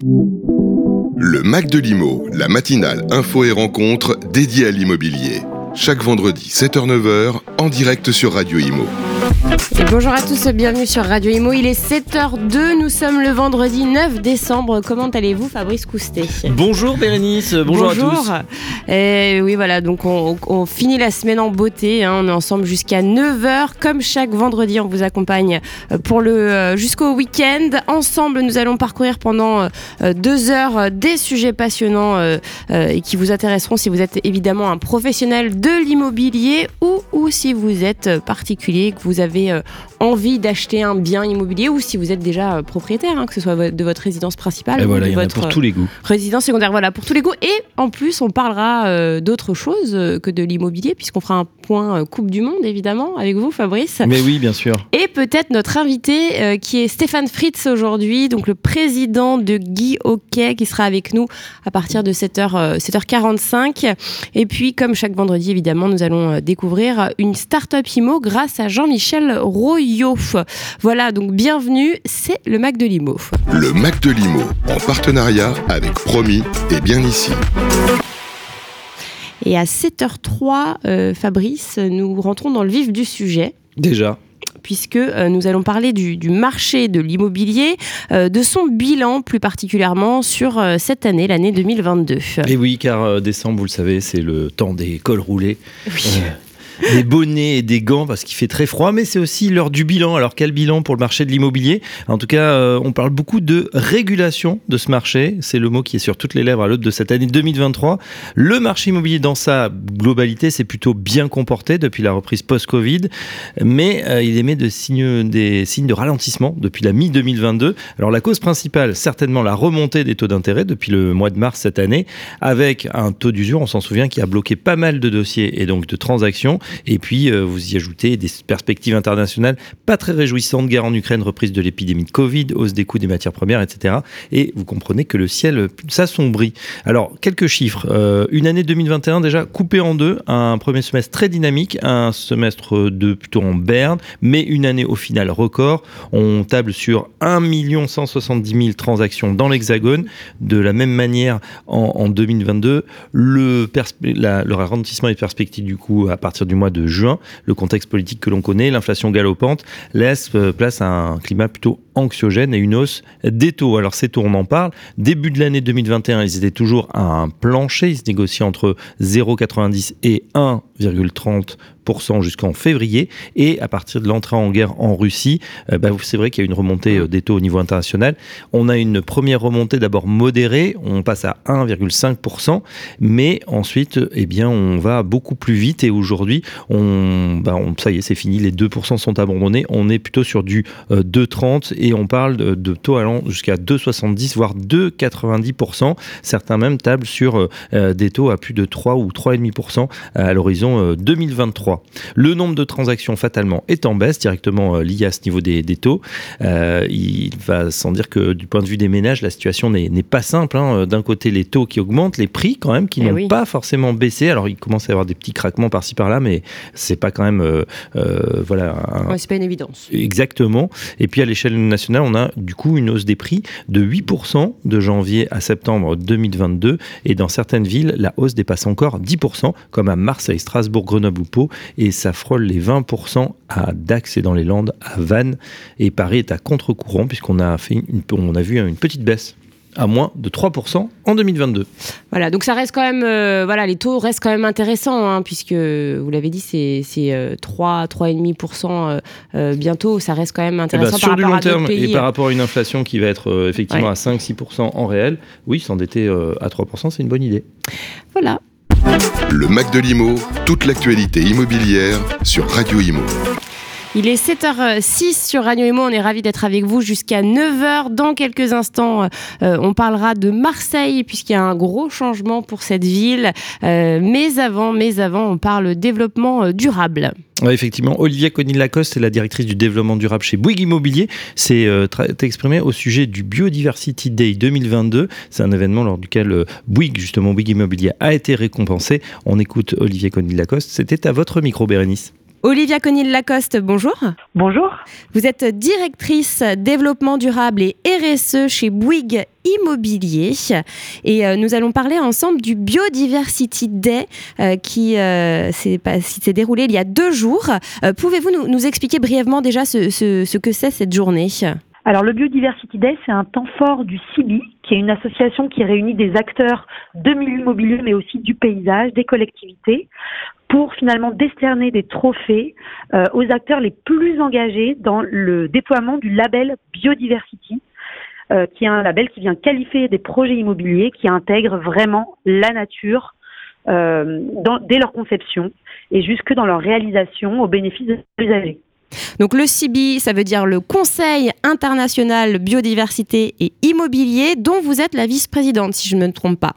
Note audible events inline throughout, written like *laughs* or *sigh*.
Le Mac de l'Imo, la matinale info et rencontre dédiée à l'immobilier. Chaque vendredi 7h-9h en direct sur Radio Imo. Et bonjour à tous, bienvenue sur Radio Imo. Il est 7h02, nous sommes le vendredi 9 décembre. Comment allez-vous, Fabrice Coustet? Bonjour Bérénice, bonjour, à tous. Et oui, voilà, donc on, finit la semaine en beauté. Hein. on est ensemble jusqu'à 9h. Comme chaque vendredi, on vous accompagne euh, pour le euh, jusqu'au week-end. Ensemble, nous allons parcourir pendant euh, deux heures des sujets passionnants et qui vous intéresseront si vous êtes évidemment un professionnel de l'immobilier ou, ou si vous êtes particulier, que vous avez euh, envie d'acheter un bien immobilier ou si vous êtes déjà euh, propriétaire, hein, que ce soit de votre résidence principale ou de votre pour tous les goûts. résidence secondaire. Voilà, pour tous les goûts. Et en plus, on parlera euh, d'autre chose que de l'immobilier, puisqu'on fera un point Coupe du Monde, évidemment, avec vous, Fabrice. Mais oui, bien sûr. Et peut-être notre invité, qui est Stéphane Fritz aujourd'hui, donc le président de Guy Hockey, qui sera avec nous à partir de 7h, 7h45. Et puis, comme chaque vendredi, évidemment, nous allons découvrir une start-up IMO grâce à Jean-Michel Royo. Voilà, donc bienvenue, c'est le Mac de Limo. Le Mac de Limo, en partenariat avec Promis et bien ici. Et à 7h03, euh, Fabrice, nous rentrons dans le vif du sujet. Déjà puisque euh, nous allons parler du, marché de l'immobilier, euh, de son bilan plus particulièrement sur cette année, l'année 2022. Et oui, car décembre, vous le savez, c'est le temps des cols roulés. Oui des bonnets et des gants parce qu'il fait très froid, mais c'est aussi l'heure du bilan. Alors quel bilan pour le marché de l'immobilier? En tout cas, euh, on parle beaucoup de régulation de ce marché. C'est le mot qui est sur toutes les lèvres à l'aube de cette année 2023. Le marché immobilier dans sa globalité s'est plutôt bien comporté depuis la reprise post-Covid, mais euh, il émet des signes de ralentissement depuis la mi-2022. Alors la cause principale, certainement la remontée des taux d'intérêt depuis le mois de mars cette année, avec un taux d'usure, on s'en souvient, qui a bloqué pas mal de dossiers et donc de transactions. Et puis, euh, vous y ajoutez des perspectives internationales pas très réjouissantes, guerre en Ukraine, reprise de l'épidémie de Covid, hausse des coûts des matières premières, etc. Et vous comprenez que le ciel s'assombrit. Alors, quelques chiffres. Euh, une année 2021 déjà coupée en deux, un premier semestre très dynamique, un semestre de plutôt en berne, mais une année au final record. On table sur 1 170 000 transactions dans l'Hexagone. De la même manière, en, 2022, le, le ralentissement des perspectives du coup à partir du mois de juin, le contexte politique que l'on connaît, l'inflation galopante, laisse euh, place à un climat plutôt anxiogène et une hausse des taux. Alors ces taux, on en parle. Début de l'année 2021, ils étaient toujours à un plancher. Ils se négociaient entre 0,90 et 1,30 jusqu'en février. Et à partir de l'entrée en guerre en Russie, euh, bah, c'est vrai qu'il y a une remontée euh, des taux au niveau international. On a une première remontée d'abord modérée, on passe à 1,5%, mais ensuite, eh bien, on va beaucoup plus vite. Et aujourd'hui, on, bah, ça y est, c'est fini, les 2% sont abandonnés. On est plutôt sur du 2,30 euh, et on parle de, taux allant jusqu'à 2,70, voire 2,90%. Certains même tablent sur des taux à plus de 3 ou 3,5% à l'horizon 2023. Le nombre de transactions fatalement est en baisse, directement euh, lié à ce niveau des, taux. Euh, il va sans dire que du point de vue des ménages, la situation n'est pas simple. Hein. D'un côté, les taux qui augmentent, les prix quand même qui eh n'ont pas forcément baissé. Alors il commence à y avoir des petits craquements par-ci par-là, mais c'est pas quand même euh, voilà. c'est pas une évidence. Exactement. Et puis à l'échelle nationale, on a du coup une hausse des prix de 8% de janvier à septembre 2022, et dans certaines villes, la hausse dépasse encore 10%, comme à Marseille, Strasbourg, Grenoble ou Pau et ça frôle les 20% à Dax et dans les Landes, à Vannes. Et Paris est à contre-courant puisqu'on a, fait une, on a vu une petite baisse à moins de 3% en 2022. Voilà, donc ça reste quand même, euh, voilà, les taux restent quand même intéressants, hein, puisque vous l'avez dit, c'est, c'est 3, 3,5% euh, bientôt, ça reste quand même eh ben, intéressant sur par du long terme et par rapport à une inflation qui va être euh, effectivement à 5-6% en réel, oui, s'endetter à 3%, c'est une bonne idée. Voilà. Le Mac de l'Imo, toute l'actualité immobilière sur Radio Imo. Il est 7h06 sur Radio Imo. On est ravis d'être avec vous jusqu'à 9h. Dans quelques instants, euh, on parlera de Marseille puisqu'il y a un gros changement pour cette ville. Euh, mais avant, mais avant, on parle développement euh, durable. effectivement, Olivia Conil-Lacoste est la directrice du développement durable chez Bouygues Immobilier. C'est exprimé au sujet du Biodiversity Day 2022. C'est un événement lors duquel Bouygues, justement Bouygues Immobilier, a été récompensé. On écoute Olivier Conil-Lacoste. C'était à votre micro, Bérénice. Olivia Conil-Lacoste, bonjour. Bonjour. Vous êtes directrice développement durable et RSE chez Bouygues Immobilier. Et euh, nous allons parler ensemble du Biodiversity Day euh, qui euh, s'est déroulé il y a deux jours. Pouvez-vous nous, expliquer brièvement déjà ce, que c'est cette journée? Alors le Biodiversity Day, c'est un temps fort du CIBI, qui est une association qui réunit des acteurs de milieu immobilier, mais aussi du paysage, des collectivités, pour finalement décerner des trophées euh, aux acteurs les plus engagés dans le déploiement du label Biodiversity, euh, qui est un label qui vient qualifier des projets immobiliers qui intègrent vraiment la nature euh, dès leur conception et jusque dans leur réalisation au bénéfice des usagers. Donc le CIBI, ça veut dire le Conseil international biodiversité et immobilier, dont vous êtes la vice-présidente, si je ne me trompe pas.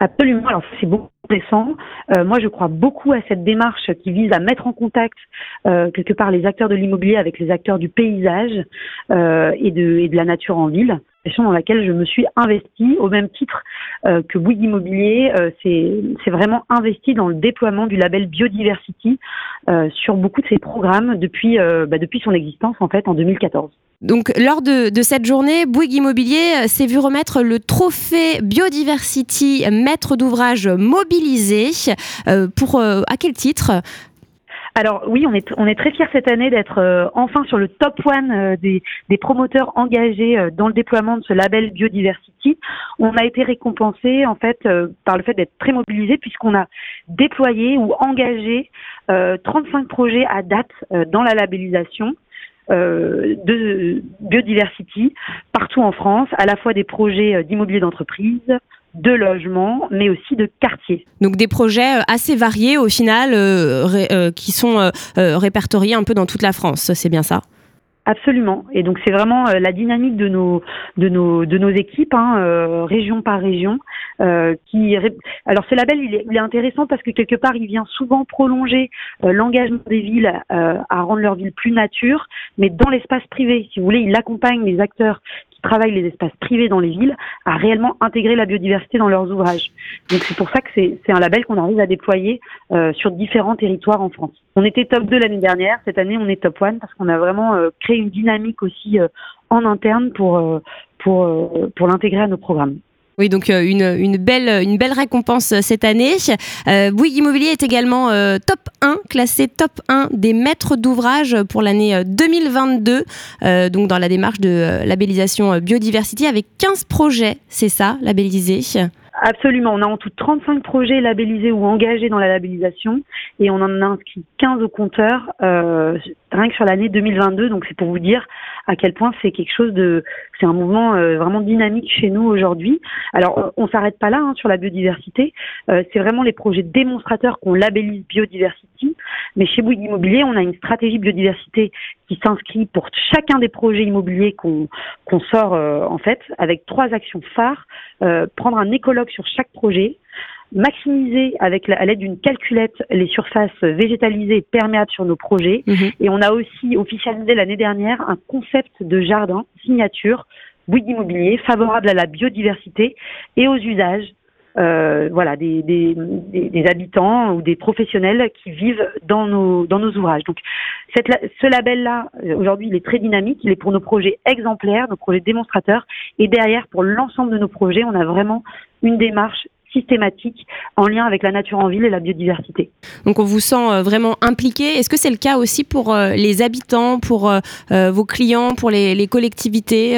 Absolument. Alors c'est beaucoup récent. Euh, moi, je crois beaucoup à cette démarche qui vise à mettre en contact euh, quelque part les acteurs de l'immobilier avec les acteurs du paysage euh, et, de, et de la nature en ville dans laquelle je me suis investie au même titre euh, que Bouygues Immobilier. Euh, c'est vraiment investi dans le déploiement du label Biodiversity euh, sur beaucoup de ses programmes depuis, bah, depuis son existence en fait en 2014. Donc, lors de, de, cette journée, Bouygues Immobilier s'est vu remettre le trophée Biodiversity maître d'ouvrage mobilisé. pour à quel titre? Alors oui, on est, très fiers cette année d'être euh, enfin sur le top one euh, des, des, promoteurs engagés euh, dans le déploiement de ce label Biodiversity. On a été récompensé en fait par le fait d'être très mobilisé puisqu'on a déployé ou engagé 35 projets à date dans la labellisation. de biodiversity partout en France, à la fois des projets d'immobilier d'entreprise, de logement, mais aussi de quartier. Donc des projets euh, assez variés au final, euh, euh, qui sont répertoriés un peu dans toute la France, c'est bien ça? Absolument. Et donc c'est vraiment la dynamique de nos de nos de nos équipes, hein, région par région, qui. Alors ce label il est, il est, intéressant parce que quelque part il vient souvent prolonger l'engagement des villes à rendre leur ville plus nature, mais dans l'espace privé. Si vous voulez, il accompagne les acteurs travaillent les espaces privés dans les villes à réellement intégrer la biodiversité dans leurs ouvrages. Donc c'est pour ça que c'est un label qu'on arrive à déployer euh, sur différents territoires en France. On était top 2 l'année dernière, cette année on est top 1 parce qu'on a vraiment euh, créé une dynamique aussi euh, en interne pour, pour, pour l'intégrer à nos programmes. Oui, donc euh, une, une, belle, une belle récompense euh, cette année. Euh, Bouygues Immobilier est également euh, top 1, classé top 1 des maîtres d'ouvrage pour l'année 2022, donc dans la démarche de labellisation biodiversité avec 15 projets, c'est ça, labellisés Absolument. On a en tout 35 projets labellisés ou engagés dans la labellisation et on en a inscrit 15 au compteur euh, rien que sur l'année 2022. Donc c'est pour vous dire à quel point c'est quelque chose de, c'est un mouvement euh, vraiment dynamique chez nous aujourd'hui. Alors on, s'arrête pas là hein, sur la biodiversité. Euh, c'est vraiment les projets démonstrateurs qu'on labellise biodiversity. Mais chez Bouygues Immobilier, on a une stratégie biodiversité qui s'inscrit pour chacun des projets immobiliers qu'on sort euh, en fait avec trois actions phares. prendre un écologue sur chaque projet maximiser avec à l'aide d'une calculette les surfaces végétalisées et perméables sur nos projets. Mhm. Et on a aussi officialisé l'année dernière un concept de jardin signature Bouygues Immobilier favorable à la biodiversité et aux usages euh, voilà, des, des, des, habitants ou des professionnels qui vivent dans nos, dans nos ouvrages. Donc, cette, ce label-là, euh, aujourd'hui, il est très dynamique. Il est pour nos projets exemplaires, nos projets démonstrateurs. Et derrière, pour l'ensemble de nos projets, on a vraiment une démarche en lien avec la nature en ville et la biodiversité. Donc on vous sent euh, vraiment impliqué. Est-ce que c'est le cas aussi pour euh, les habitants, pour euh, vos clients, pour les, collectivités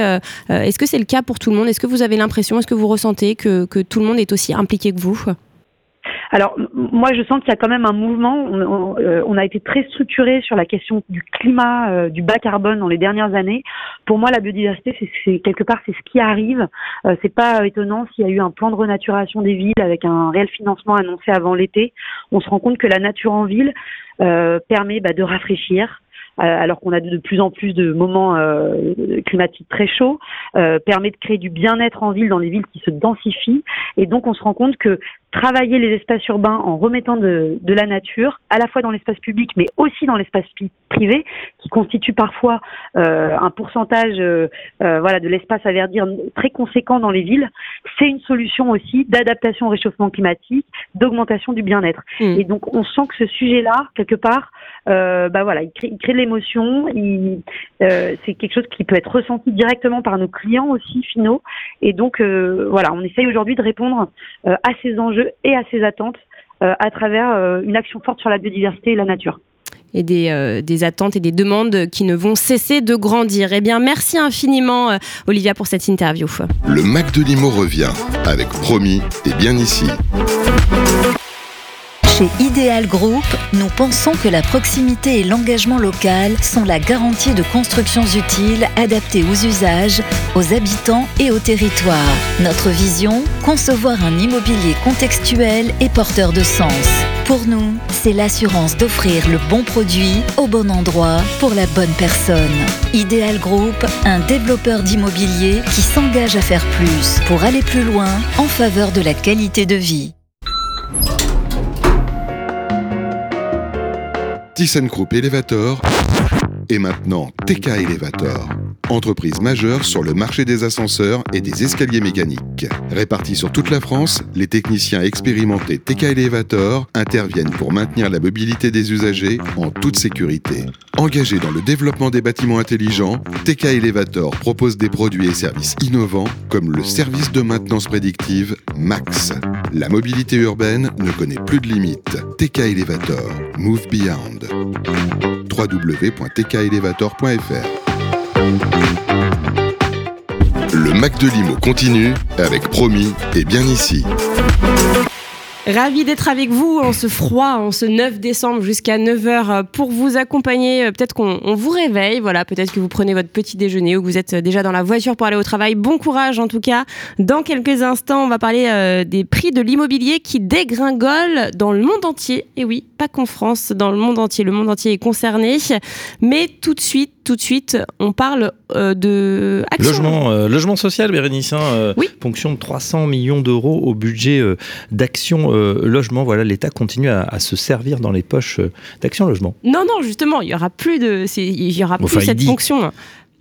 Est-ce que c'est le cas pour tout le monde? Est-ce que vous avez l'impression, est-ce que vous ressentez que, que tout le monde est aussi impliqué que vous? Alors moi je sens qu'il y a quand même un mouvement. On, euh, a été très structuré sur la question du climat, euh, du bas carbone dans les dernières années. Pour moi la biodiversité c'est quelque part c'est ce qui arrive. Euh, c'est pas étonnant s'il y a eu un plan de renaturation des villes avec un réel financement annoncé avant l'été. On se rend compte que la nature en ville permet bah, de rafraîchir, alors qu'on a de plus en plus de moments climatiques très chauds, permet de créer du bien-être en ville dans les villes qui se densifient. Et donc on se rend compte que travailler les espaces urbains en remettant de, de la nature, à la fois dans l'espace public, mais aussi dans l'espace privé, qui constitue parfois euh, un pourcentage euh, euh, voilà, de l'espace à verdir très conséquent dans les villes, c'est une solution aussi d'adaptation au réchauffement climatique, d'augmentation du bien-être. Mm. Et donc on sent que ce sujet-là, quelque part, bah voilà, il crée, il crée de l'émotion. c'est quelque chose qui peut être ressenti directement par nos clients aussi finaux. Et donc voilà, on essaye aujourd'hui de répondre à ces enjeux et à ces attentes euh, à travers euh, une action forte sur la biodiversité et la nature. et des, euh, des attentes et des demandes qui ne vont cesser de grandir. Eh bien, merci infiniment, euh, Olivia, pour cette interview. Le Mac de Limo revient avec Promis et bien ici. Chez Ideal Group, nous pensons que la proximité et l'engagement local sont la garantie de constructions utiles adaptées aux usages, aux habitants et au territoire. Notre vision, concevoir un immobilier contextuel et porteur de sens. Pour nous, c'est l'assurance d'offrir le bon produit au bon endroit pour la bonne personne. Ideal Group, un développeur d'immobilier qui s'engage à faire plus pour aller plus loin en faveur de la qualité de vie. ThyssenKrupp Elevator et maintenant TK Elevator. Entreprise majeure sur le marché des ascenseurs et des escaliers mécaniques. Répartis sur toute la France, les techniciens expérimentés TK Elevator interviennent pour maintenir la mobilité des usagers en toute sécurité. Engagés dans le développement des bâtiments intelligents, TK Elevator propose des produits et services innovants comme le service de maintenance prédictive MAX. La mobilité urbaine ne connaît plus de limites. TK Elevator, Move Beyond. www.tkelevator.fr Le Mac de Limo continue avec Promis et bien ici. Ravi d'être avec vous en ce froid, en ce 9 décembre jusqu'à 9h pour vous accompagner. Euh, Peut-être qu'on on vous réveille, voilà, peut-être que vous prenez votre petit déjeuner ou que vous êtes déjà dans la voiture pour aller au travail. Bon courage en tout cas. Dans quelques instants, on va parler euh, des prix de l'immobilier qui dégringolent dans le monde entier. Et oui, pas qu'en France, dans le monde entier. Le monde entier est concerné. Mais tout de suite, tout de suite, on parle euh, de Action. Logement, euh, logement social, Bérénice, hein, euh, Oui. ponction de 300 millions d'euros au budget euh, d'Action euh, Logement. Voilà, l'État continue à, à se servir dans les poches euh, d'Action Logement. Non, non, justement, il y aura plus de, il y aura plus cette dit. fonction.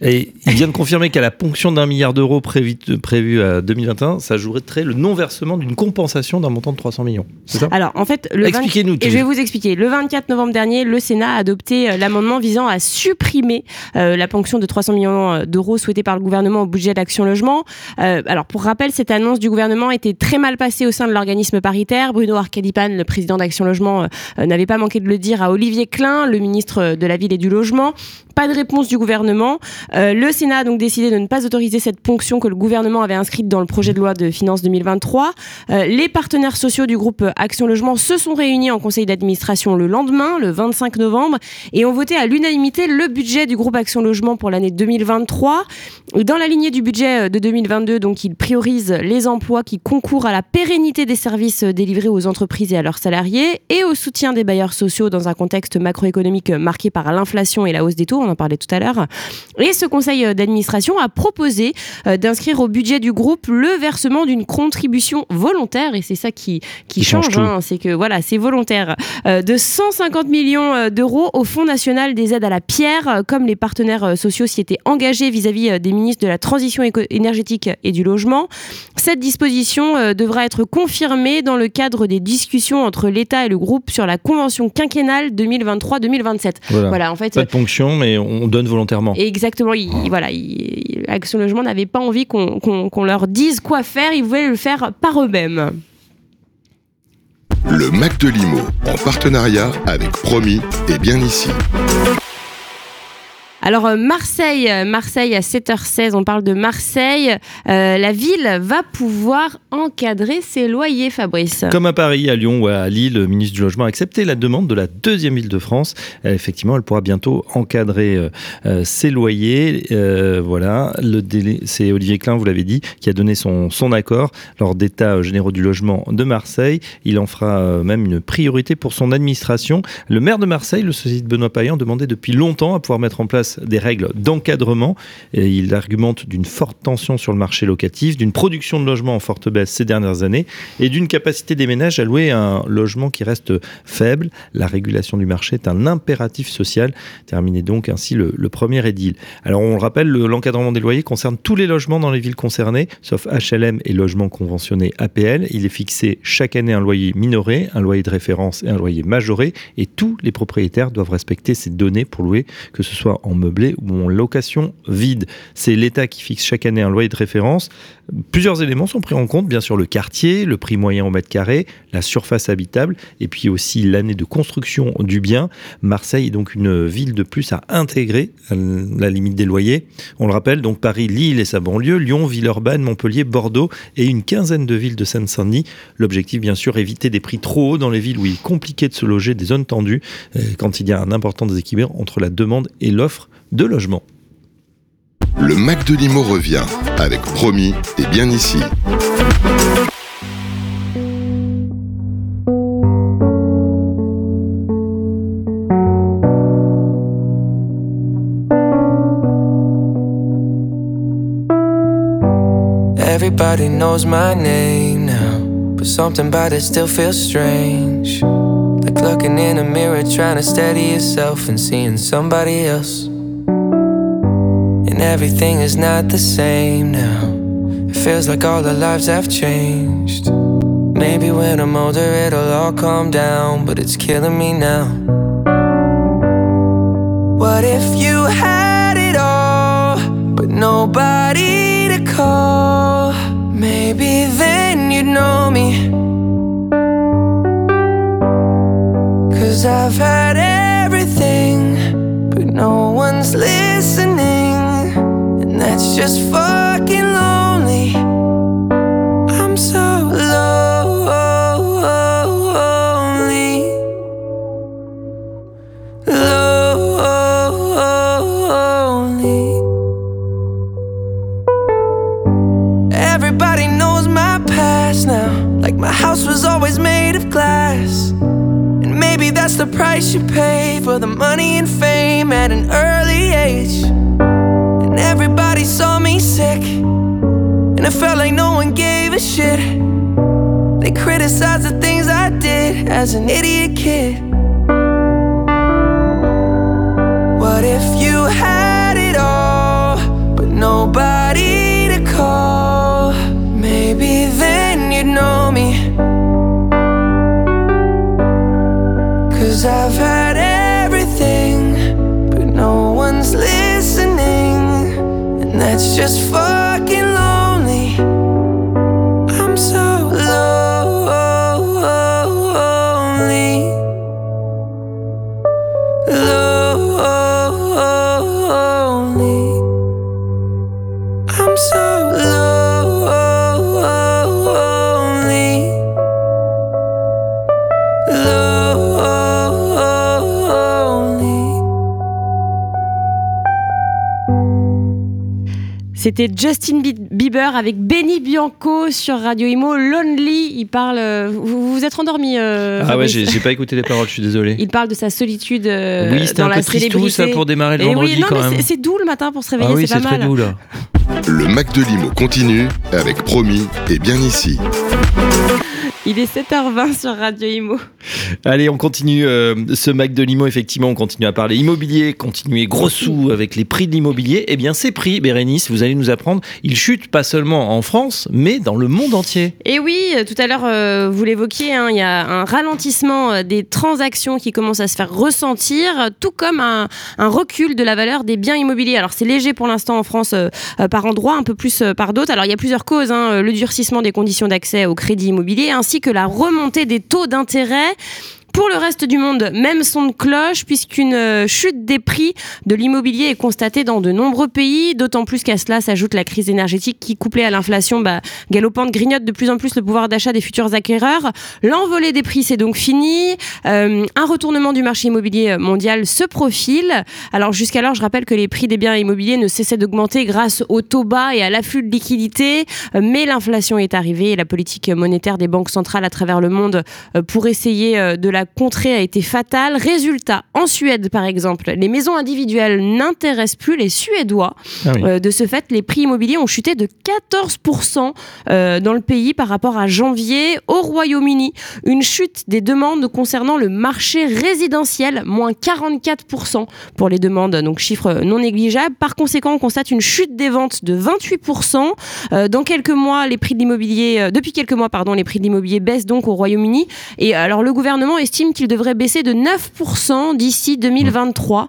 Et il vient de confirmer qu'à la ponction d'un milliard d'euros prévu, prévu à 2021, ça jouerait le non-versement d'une compensation d'un montant de 300 millions. C'est ça? Alors, en fait, le 20 Expliquez-nous tout. Et je vais vous expliquer. Le 24 novembre dernier, le Sénat a adopté euh, l'amendement visant à supprimer euh, la ponction de 300 millions euh, d'euros souhaitée par le gouvernement au budget d'Action Logement. Euh, alors, pour rappel, cette annonce du gouvernement était très mal passée au sein de l'organisme paritaire. Bruno Arcadipan, le président d'Action Logement, euh, euh, n'avait pas manqué de le dire à Olivier Klein, le ministre de la Ville et du Logement. Pas de réponse du gouvernement. Euh, le Sénat a donc décidé de ne pas autoriser cette ponction que le gouvernement avait inscrite dans le projet de loi de finances 2023. Euh, les partenaires sociaux du groupe Action Logement se sont réunis en conseil d'administration le lendemain, le 25 novembre, et ont voté à l'unanimité le budget du groupe Action Logement pour l'année 2023. Dans la lignée du budget de 2022, donc il priorise les emplois qui concourent à la pérennité des services délivrés aux entreprises et à leurs salariés et au soutien des bailleurs sociaux dans un contexte macroéconomique marqué par l'inflation et la hausse des taux, on en parlait tout à l'heure. Ce conseil d'administration a proposé euh, d'inscrire au budget du groupe le versement d'une contribution volontaire, et c'est ça qui, qui change hein, c'est que voilà, c'est volontaire, euh, de 150 millions euh, d'euros au Fonds national des aides à la pierre, euh, comme les partenaires euh, sociaux s'y étaient engagés vis-à-vis euh, des ministres de la transition énergétique et du logement. Cette disposition euh, devra être confirmée dans le cadre des discussions entre l'État et le groupe sur la convention quinquennale 2023-2027. Voilà. Voilà, en fait, Pas de ponction, mais on donne volontairement. exactement, il- il- voilà, il- Action Logement n'avait pas envie qu'on leur dise quoi faire, ils voulaient le faire par eux-mêmes. Le Mac de Limo en partenariat avec Promis et bien ici. Alors euh, Marseille, euh, Marseille à 7h16, on parle de Marseille. Euh, la ville va pouvoir encadrer ses loyers, Fabrice. Comme à Paris, à Lyon ou à Lille, le ministre du Logement a accepté la demande de la deuxième ville de France. Effectivement, elle pourra bientôt encadrer ses loyers. Voilà, c'est Olivier Klein, vous l'avez dit, qui a donné son, accord lors d'états généraux du logement de Marseille. Il en fera même une priorité pour son administration. Le maire de Marseille, le société de Benoît Payan, demandait depuis longtemps à pouvoir mettre en place des règles d'encadrement. Il argumente d'une forte tension sur le marché locatif, d'une production de logements en forte baisse ces dernières années et d'une capacité des ménages à louer un logement qui reste faible. La régulation du marché est un impératif social. Terminé donc ainsi le, premier édile. Alors on le rappelle, l'encadrement des loyers concerne tous les logements dans les villes concernées, sauf HLM et logements conventionnés APL. Il est fixé chaque année un loyer minoré, un loyer de référence et un loyer majoré, et tous les propriétaires doivent respecter ces données pour louer, que ce soit en meublé ou en location vide. C'est l'État qui fixe chaque année un loyer de référence. Plusieurs éléments sont pris en compte, bien sûr le quartier, le prix moyen au mètre carré, la surface habitable, et puis aussi l'année de construction du bien. Marseille est donc une ville de plus à intégrer la limite des loyers. On le rappelle, donc Paris, Lille et sa banlieue, Lyon, Villeurbanne, Montpellier, Bordeaux et une quinzaine de villes de Seine-Saint-Denis. L'objectif, bien sûr, éviter des prix trop hauts dans les villes où il est compliqué de se loger, des zones tendues, euh, quand il y a un important déséquilibre entre la demande et l'offre de logement. Le Mac de Limo revient avec Promis et bien ici. Everybody knows my name now, but something about it still feels strange. Like looking in a mirror, trying to steady yourself and seeing somebody else. And everything is not the same now. It feels like all our lives have changed. Maybe when I'm older, it'll all calm down, but it's killing me now. What if you had it all, but nobody to call? Maybe then you'd know me. Cause I've had everything, but no one's listening. That's just fucking lonely. I'm so lonely. Lonely. Everybody knows my past now. Like my house was always made of glass. And maybe that's the price you pay for the money and fame at an early age. Saw me sick. And it felt like no one gave a shit. They criticized the things I did as an idiot kid. What if you had it all, but nobody to call? Maybe then you'd know me. Cause I've had it's just fun. C'était Justin Bi- Bieber avec Benny Bianco sur Radio Imo. Lonely, il parle. euh, Vous vous, êtes endormi euh, Ah ouais, j'ai j'ai pas écouté les paroles, je suis désolé. Il parle de sa solitude euh, oui, c'était dans un la peu tristou ça pour démarrer le Et vendredi oui, non, quand mais même. c'est- c'est doux le matin pour se réveiller, Ah oui, c'est c'est pas très mal. doux là. Le Mac de Limo continue avec Promis et bien ici. Il est 7h20 sur Radio Imo. Allez, on continue euh, ce Mac de Limo. Effectivement, on continue à parler immobilier, continuer gros sous avec les prix de l'immobilier. Eh bien, ces prix, Bérénice, vous allez nous apprendre, ils chutent pas seulement en France, mais dans le monde entier. Et oui, euh, tout à l'heure, euh, vous l'évoquiez, hein, il y a un ralentissement des transactions qui commence à se faire ressentir, tout comme un, un recul de la valeur des biens immobiliers. Alors c'est léger pour l'instant en France euh, par endroits, un peu plus par d'autres. Alors il y a plusieurs causes, hein, le durcissement des conditions d'accès au crédit immobilier, ainsi que la remontée des taux d'intérêt. Pour le reste du monde, même son de cloche, puisqu'une euh, chute des prix de l'immobilier est constatée dans de nombreux pays, d'autant plus qu'à cela s'ajoute la crise énergétique qui, couplée à l'inflation bah, galopante, grignote de plus en plus le pouvoir d'achat des futurs acquéreurs. L'envolée des prix, c'est donc fini. Euh, un retournement du marché immobilier mondial se profile. Alors jusqu'alors, je rappelle que les prix des biens immobiliers ne cessaient d'augmenter grâce au taux bas et à l'afflux de liquidités, Euh, mais l'inflation est arrivée et la politique monétaire des banques centrales à travers le monde pour essayer de la contrée a été fatale. Résultat, en Suède par exemple, les maisons individuelles n'intéressent plus les Suédois. Ah oui. Euh, de ce fait, les prix immobiliers ont chuté de 14% euh, dans le pays par rapport à janvier. Au Royaume-Uni, une chute des demandes concernant le marché résidentiel, moins 44% pour les demandes, donc chiffre non négligeable. Par conséquent, on constate une chute des ventes de 28%. Euh, dans quelques mois, les prix de l'immobilier, depuis quelques mois, pardon, les prix de l'immobilier baissent donc au Royaume-Uni. Et alors, le gouvernement estime qu'il devrait baisser de 9% d'ici 2023.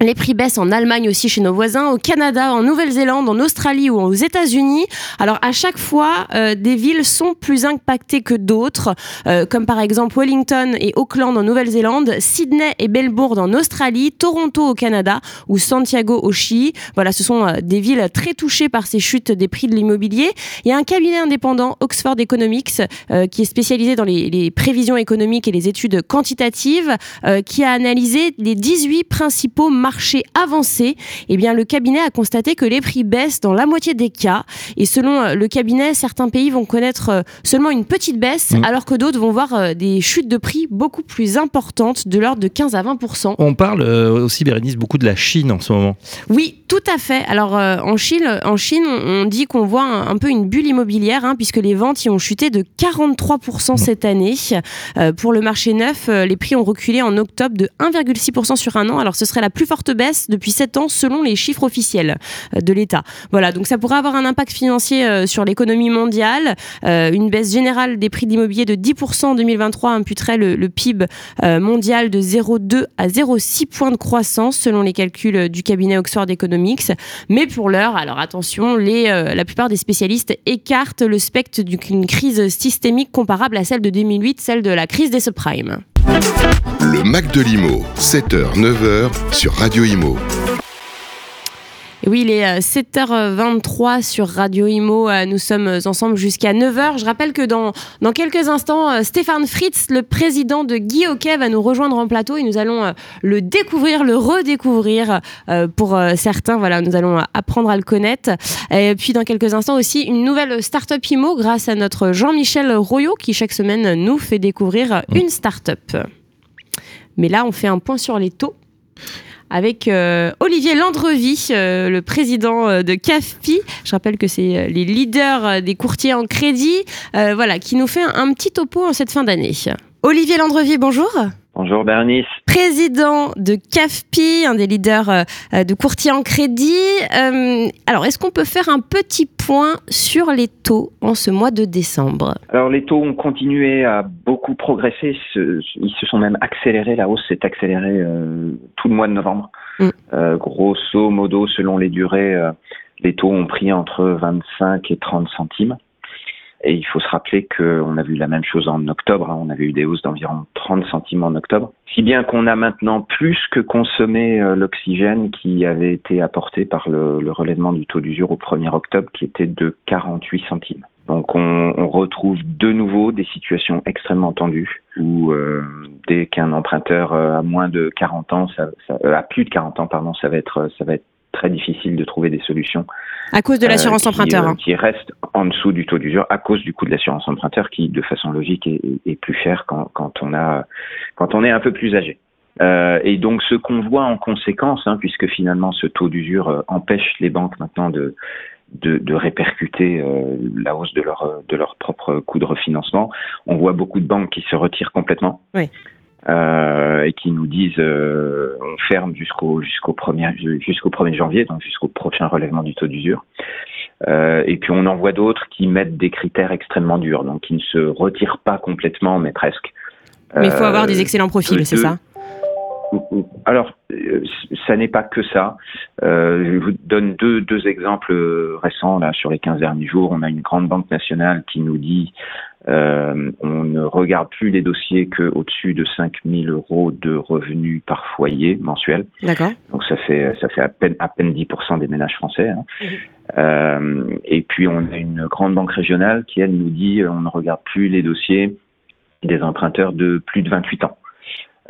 Les prix baissent en Allemagne aussi chez nos voisins, au Canada, en Nouvelle-Zélande, en Australie ou aux États-Unis. Alors à chaque fois, euh, des villes sont plus impactées que d'autres, euh, comme par exemple Wellington et Auckland en Nouvelle-Zélande, Sydney et Melbourne en Australie, Toronto au Canada ou Santiago au Chili. Voilà, ce sont euh, des villes très touchées par ces chutes des prix de l'immobilier. Il y a un cabinet indépendant, Oxford Economics, euh, qui est spécialisé dans les, les prévisions économiques et les études quantitatives, euh, qui a analysé les 18 principaux marché avancé, eh bien, le cabinet a constaté que les prix baissent dans la moitié des cas. Et selon euh, le cabinet, certains pays vont connaître euh, seulement une petite baisse, Mm. alors que d'autres vont voir euh, des chutes de prix beaucoup plus importantes, de l'ordre de 15 à 20 On parle aussi, Bérénice, beaucoup de la Chine en ce moment. Oui, tout à fait. Alors euh, en Chine, en Chine, on dit qu'on voit un, un peu une bulle immobilière, hein, puisque les ventes y ont chuté de 43% cette année. Euh, pour le marché neuf, les prix ont reculé en octobre de 1,6% sur un an. Alors ce serait la plus forte baisse depuis 7 ans selon les chiffres officiels euh, de l'État. Voilà, donc ça pourrait avoir un impact financier euh, sur l'économie mondiale. Euh, une baisse générale des prix de l'immobilier de 10% en 2023 imputerait le, PIB mondial de 0,2 à 0,6 points de croissance selon les calculs du cabinet Oxford Economics. Mais pour l'heure, alors attention, la plupart des spécialistes écartent le spectre d'une crise systémique comparable à celle de 2008, celle de la crise des subprimes. Le Mac de l'Imo, 7h, 9h sur Radio Imo. Oui, il est euh, 7h23 sur Radio Imo. Euh, Nous sommes ensemble jusqu'à 9h. Je rappelle que dans, dans quelques instants, euh, Stéphane Fritz, le président de Guy Hockey, va nous rejoindre en plateau et nous allons euh, le découvrir, le redécouvrir euh, pour euh, certains. Voilà, nous allons euh, apprendre à le connaître. Et puis dans quelques instants aussi, une nouvelle Startup Imo grâce à notre Jean-Michel Royot qui chaque semaine nous fait découvrir une startup. Mais là, on fait un point sur les taux avec euh, Olivier Landrevie, euh, le président euh, de CAFPI. Je rappelle que c'est les leaders des courtiers en crédit, voilà, qui nous fait un, petit topo en cette fin d'année. Olivier Landrevie, bonjour. Bonjour Bernice. Président de CAFPI, un des leaders euh, de courtiers en crédit. Euh, alors, est-ce qu'on peut faire un petit point sur les taux en ce mois de décembre? Alors les taux ont continué à beaucoup progresser, ils se sont même accélérés, la hausse s'est accélérée euh, tout le mois de novembre. Mm. Euh, grosso modo, selon les durées, les taux ont pris entre 25 et 30 centimes. Et il faut se rappeler qu'on a vu la même chose en octobre, hein. on avait eu des hausses d'environ 30 centimes en octobre. Si bien qu'on a maintenant plus que consommé euh, l'oxygène qui avait été apporté par le, relèvement du taux d'usure au 1er octobre qui était de 48 centimes. Donc on, retrouve de nouveau des situations extrêmement tendues où euh, dès qu'un emprunteur euh, a moins de 40 ans, ça, a plus de 40 ans pardon, ça va être ça va être très difficile de trouver des solutions À cause de l'assurance euh, qui, emprunteur. euh, hein. qui reste en dessous du taux d'usure à cause du coût de l'assurance emprunteur qui, de façon logique, est, plus cher quand, quand on a quand on est un peu plus âgé. Euh, et donc, ce qu'on voit en conséquence, hein, puisque finalement ce taux d'usure euh, empêche les banques maintenant de de, de répercuter euh, la hausse de leur euh, de leur propre coût de refinancement, on voit beaucoup de banques qui se retirent complètement. Oui. Euh, et qui nous disent euh, on ferme jusqu'au jusqu'au premier jusqu'au 1er janvier donc jusqu'au prochain relèvement du taux d'usure euh, et puis on en voit d'autres qui mettent des critères extrêmement durs, donc qui ne se retirent pas complètement, mais presque. Mais il faut Euh, avoir des excellents profils, de- c'est ça? Alors, euh, ça n'est pas que ça. Euh, je vous donne deux, deux exemples récents là sur les 15 derniers jours. On a une grande banque nationale qui nous dit euh, on ne regarde plus les dossiers que au-dessus de 5 000 euros de revenus par foyer mensuel. D'accord. Donc ça fait ça fait à peine à peine 10% des ménages français. hein. Euh, et puis on a une grande banque régionale qui elle nous dit on ne regarde plus les dossiers des emprunteurs de plus de 28 ans.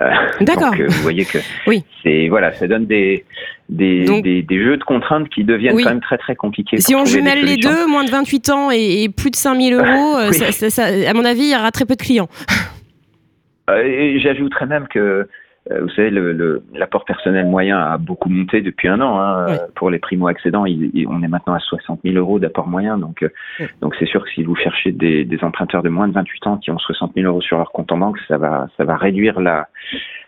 Euh, D'accord. Euh, vous voyez que *laughs* Oui. c'est voilà ça donne des des, Donc- des des jeux de contraintes qui deviennent Oui. quand même très très compliqués. Si on jumelle les deux, moins de 28 ans et, et plus de 5000 euros, euh, Oui. ça- ça- ça- à mon avis, il y aura très peu de clients. j'ajouterais même que vous savez, l'apport le, personnel moyen a beaucoup monté depuis un an. Hein, euh, Pour les primo-accédants, on est maintenant à 60 000 euros d'apport moyen. Donc, euh, donc c'est sûr que si vous cherchez des, des, emprunteurs de moins de 28 ans qui ont 60 000 euros sur leur compte en banque, ça va, ça va réduire la,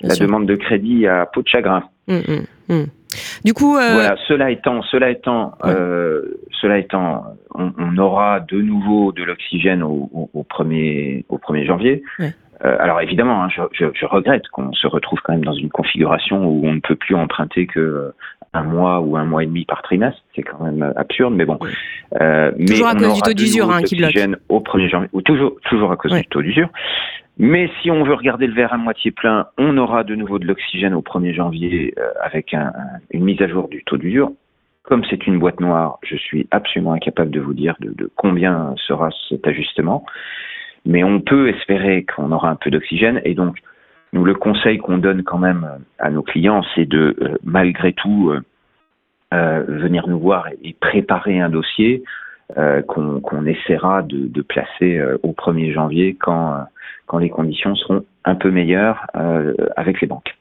la demande de crédit à peau de chagrin. Mmh, mmh, mmh. Du coup, voilà. Cela étant, cela étant, cela étant, on, on, aura de nouveau de l'oxygène au, au, au, 1er, au 1er janvier. Euh, alors évidemment, hein, je, je, je, regrette qu'on se retrouve quand même dans une configuration où on ne peut plus emprunter que euh, un mois ou un mois et demi par trimestre. C'est quand même absurde, mais bon. Euh, toujours à cause du taux d'usure hein, qui bloque. Au 1er janvier, ou toujours, toujours à cause du taux d'usure. Mais si on veut regarder le verre à moitié plein, on aura de nouveau de l'oxygène au 1er janvier euh, avec un, une mise à jour du taux d'usure. Comme c'est une boîte noire, je suis absolument incapable de vous dire de, de combien sera cet ajustement mais on peut espérer qu'on aura un peu d'oxygène et donc nous le conseil qu'on donne quand même à nos clients, c'est de euh, malgré tout euh, euh, venir nous voir et, préparer un dossier qu'on essaiera de, de placer au 1er janvier quand, quand les conditions seront un peu meilleures avec les banques.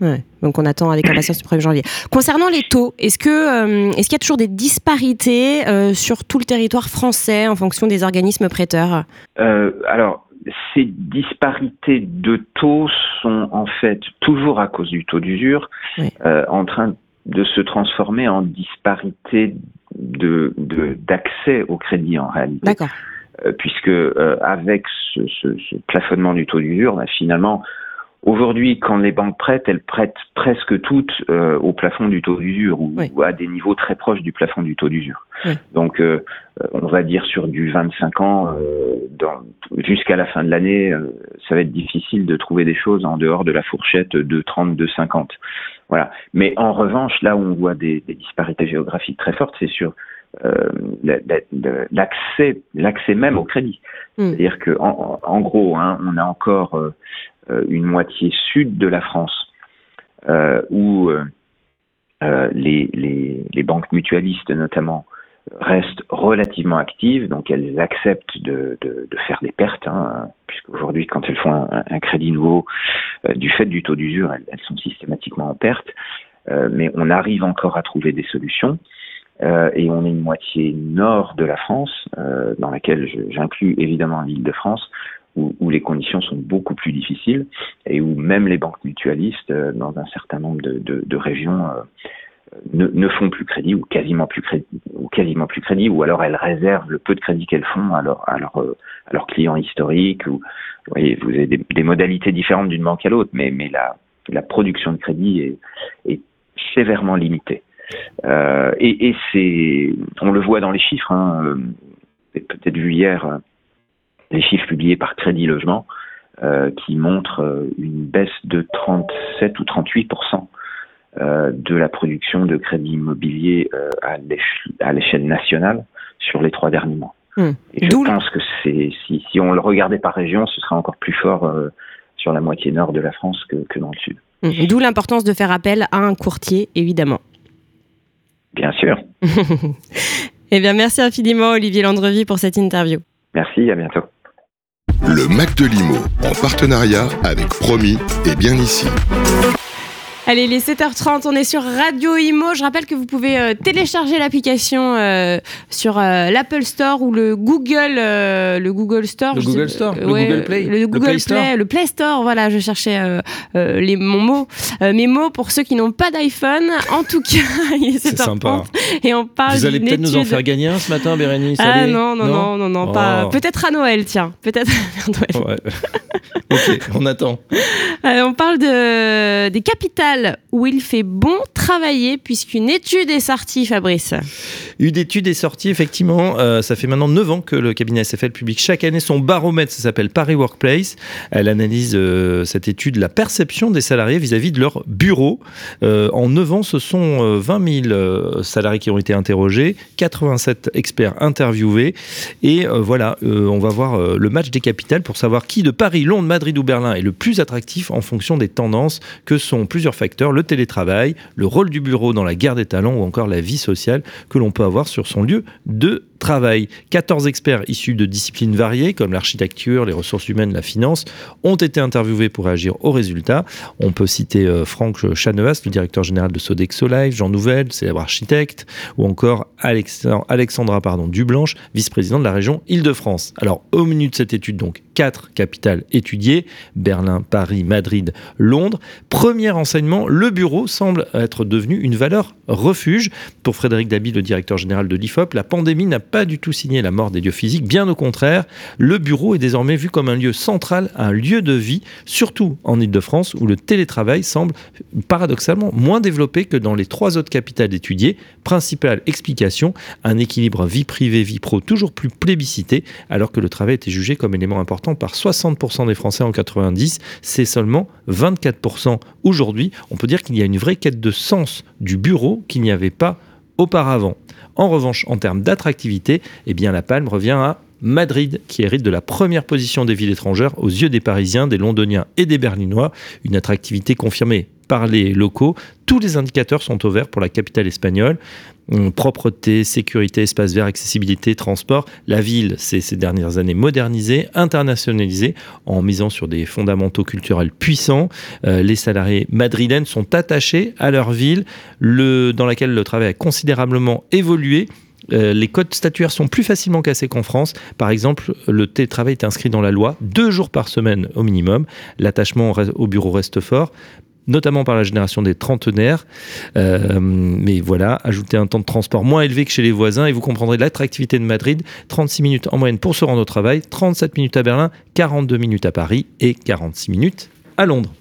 Ouais. Donc on attend avec impatience le 1er janvier. Concernant les taux, est-ce que euh, est-ce qu'il y a toujours des disparités euh, sur tout le territoire français en fonction des organismes prêteurs? Euh, Alors ces disparités de taux sont en fait toujours à cause du taux d'usure en train de se transformer en disparité de d'accès au crédit en réalité. D'accord. puisque avec ce, ce, ce, plafonnement du taux d'usure, bah, finalement Aujourd'hui, quand les banques prêtent, elles prêtent presque toutes euh, au plafond du taux d'usure ou, à des niveaux très proches du plafond du taux d'usure. Donc, euh, on va dire sur du 25 ans, euh, jusqu'à la fin de l'année, ça va être difficile de trouver des choses en dehors de la fourchette de 30, de 50. Voilà. Mais en revanche, là où on voit des, des disparités géographiques très fortes, c'est sur l'accès, l'accès même au crédit. Hmm. C'est-à-dire que, en, en gros, hein, on a encore euh, une moitié sud de la France euh, où euh, les, banques mutualistes notamment restent relativement actives, donc elles acceptent de, faire des pertes, hein, puisqu'aujourd'hui, quand elles font un, crédit nouveau, du fait du taux d'usure, elles, sont systématiquement en perte, euh, mais on arrive encore à trouver des solutions. Euh, et on est une moitié nord de la France, dans laquelle j'inclus évidemment l'île de France, où, les conditions sont beaucoup plus difficiles et où même les banques mutualistes, euh, dans un certain nombre de, régions, euh, ne, font plus crédit ou quasiment plus crédit ou alors elles réservent le peu de crédit qu'elles font à, euh, leurs clients historiques ou vous voyez vous avez des, modalités différentes d'une banque à l'autre mais la, production de crédit est, sévèrement limitée. Et, et c'est on le voit dans les chiffres hein, peut-être vu hier les chiffres publiés par Crédit Logement euh, qui montrent euh, une baisse de 37 ou 38% euh, de la production de crédit immobilier euh, à l'échelle nationale sur les trois derniers mois. Hmm. Et je pense que c'est si, si, on le regardait par région, ce serait encore plus fort sur la moitié nord de la France que, que dans le sud. Hmm. D'où l'importance de faire appel à un courtier, évidemment. Bien sûr. *laughs* eh bien, merci infiniment, Olivier Landrevi, pour cette interview. Merci, à bientôt. Le Mac de Limo, en partenariat avec Promis et bien ici. Allez, les 7h30, on est sur Radio Imo. Je rappelle que vous pouvez euh, télécharger l'application euh, sur euh, l'Apple Store ou le Google, le Google Store. Le Google sais, Store, le Google Play, le Google Play, Store. le Play Store. Voilà, je cherchais les mon mot, mes mots pour ceux qui n'ont pas d'iPhone. En tout cas, *laughs* il est 7h30 sympa. et on parle. Vous allez peut-être nous en faire gagner un ce matin, Bérénice. Ah allez. non non non non non, Oh. pas. Peut-être à Noël, tiens. Peut-être à Noël. Ouais. *laughs* ok, on attend. On parle de, des capitales où il fait bon travailler puisqu'une étude est sortie, Fabrice. Une étude est sortie, effectivement. Euh, ça fait maintenant 9 ans que le cabinet SFL publie chaque année son baromètre. Ça s'appelle Paris Workplace. Elle analyse euh, cette étude, la perception des salariés vis-à-vis de leur bureau. Euh, en 9 ans, ce sont euh, 20 000 euh, salariés qui ont été interrogés, 87 experts interviewés. Et voilà, on va voir le match des capitales pour savoir qui de Paris, Londres, Madrid ou Berlin est le plus attractif en fonction des tendances que sont plusieurs facteurs, le télétravail, le rôle du bureau dans la guerre des talents ou encore la vie sociale que l'on peut avoir sur son lieu de travail. 14 experts issus de disciplines variées comme l'architecture, les ressources humaines, la finance ont été interviewés pour réagir aux résultats. On peut citer euh, Franck Chaneas, le directeur général de Sodexo Live, Jean Nouvel, célèbre architecte, ou encore Alexandra pardon, Dublanche, vice-président de la région Île-de-France. Alors, au menu de cette étude, donc, quatre capitales étudiées, Berlin, Paris, Madrid, Londres. Premier enseignement, le bureau semble être devenu une valeur refuge. Pour Frédéric Dabi, le directeur général de l'IFOP, la pandémie n'a pas du tout signé la mort des lieux physiques, bien au contraire. Le bureau est désormais vu comme un lieu central, un lieu de vie, surtout en Ile-de-France, où le télétravail semble paradoxalement moins développé que dans les trois autres capitales étudiées. Principale explication, un équilibre vie privée-vie pro toujours plus plébiscité, alors que le travail était jugé comme élément important par 60% des Français en 90. C'est seulement 24% aujourd'hui. On peut dire qu'il y a une vraie quête de sens du bureau qu'il n'y avait pas auparavant. En revanche, en termes d'attractivité, eh la palme revient à Madrid, qui hérite de la première position des villes étrangères aux yeux des Parisiens, des Londoniens et des Berlinois, une attractivité confirmée par les locaux. Tous les indicateurs sont au vert pour la capitale espagnole. Hum, propreté, sécurité, espace vert, accessibilité, transport. La ville s'est ces dernières années modernisée, internationalisée en misant sur des fondamentaux culturels puissants. Euh, les salariés madrilènes sont attachés à leur ville, le, dans laquelle le travail a considérablement évolué. Euh, les codes statuaires sont plus facilement cassés qu'en France. Par exemple, le télétravail est inscrit dans la loi deux jours par semaine au minimum. L'attachement au bureau reste fort notamment par la génération des trentenaires. Euh, mais voilà, ajoutez un temps de transport moins élevé que chez les voisins et vous comprendrez l'attractivité de Madrid. 36 minutes en moyenne pour se rendre au travail, 37 minutes à Berlin, 42 minutes à Paris et 46 minutes à Londres.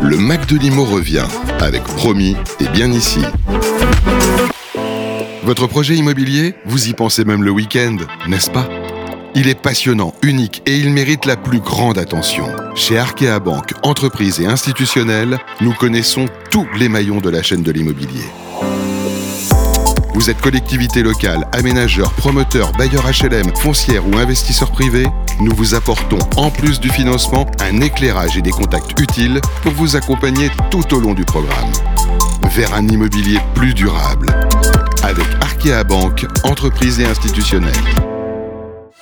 Le Mac de revient avec Promis et bien ici. Votre projet immobilier, vous y pensez même le week-end, n'est-ce pas? Il est passionnant, unique et il mérite la plus grande attention. Chez Arkea Banque, entreprise et institutionnelle, nous connaissons tous les maillons de la chaîne de l'immobilier. Vous êtes collectivité locale, aménageur, promoteur, bailleur HLM, foncière ou investisseur privé Nous vous apportons, en plus du financement, un éclairage et des contacts utiles pour vous accompagner tout au long du programme. Vers un immobilier plus durable. Avec Arkea Banque, entreprise et institutionnelle.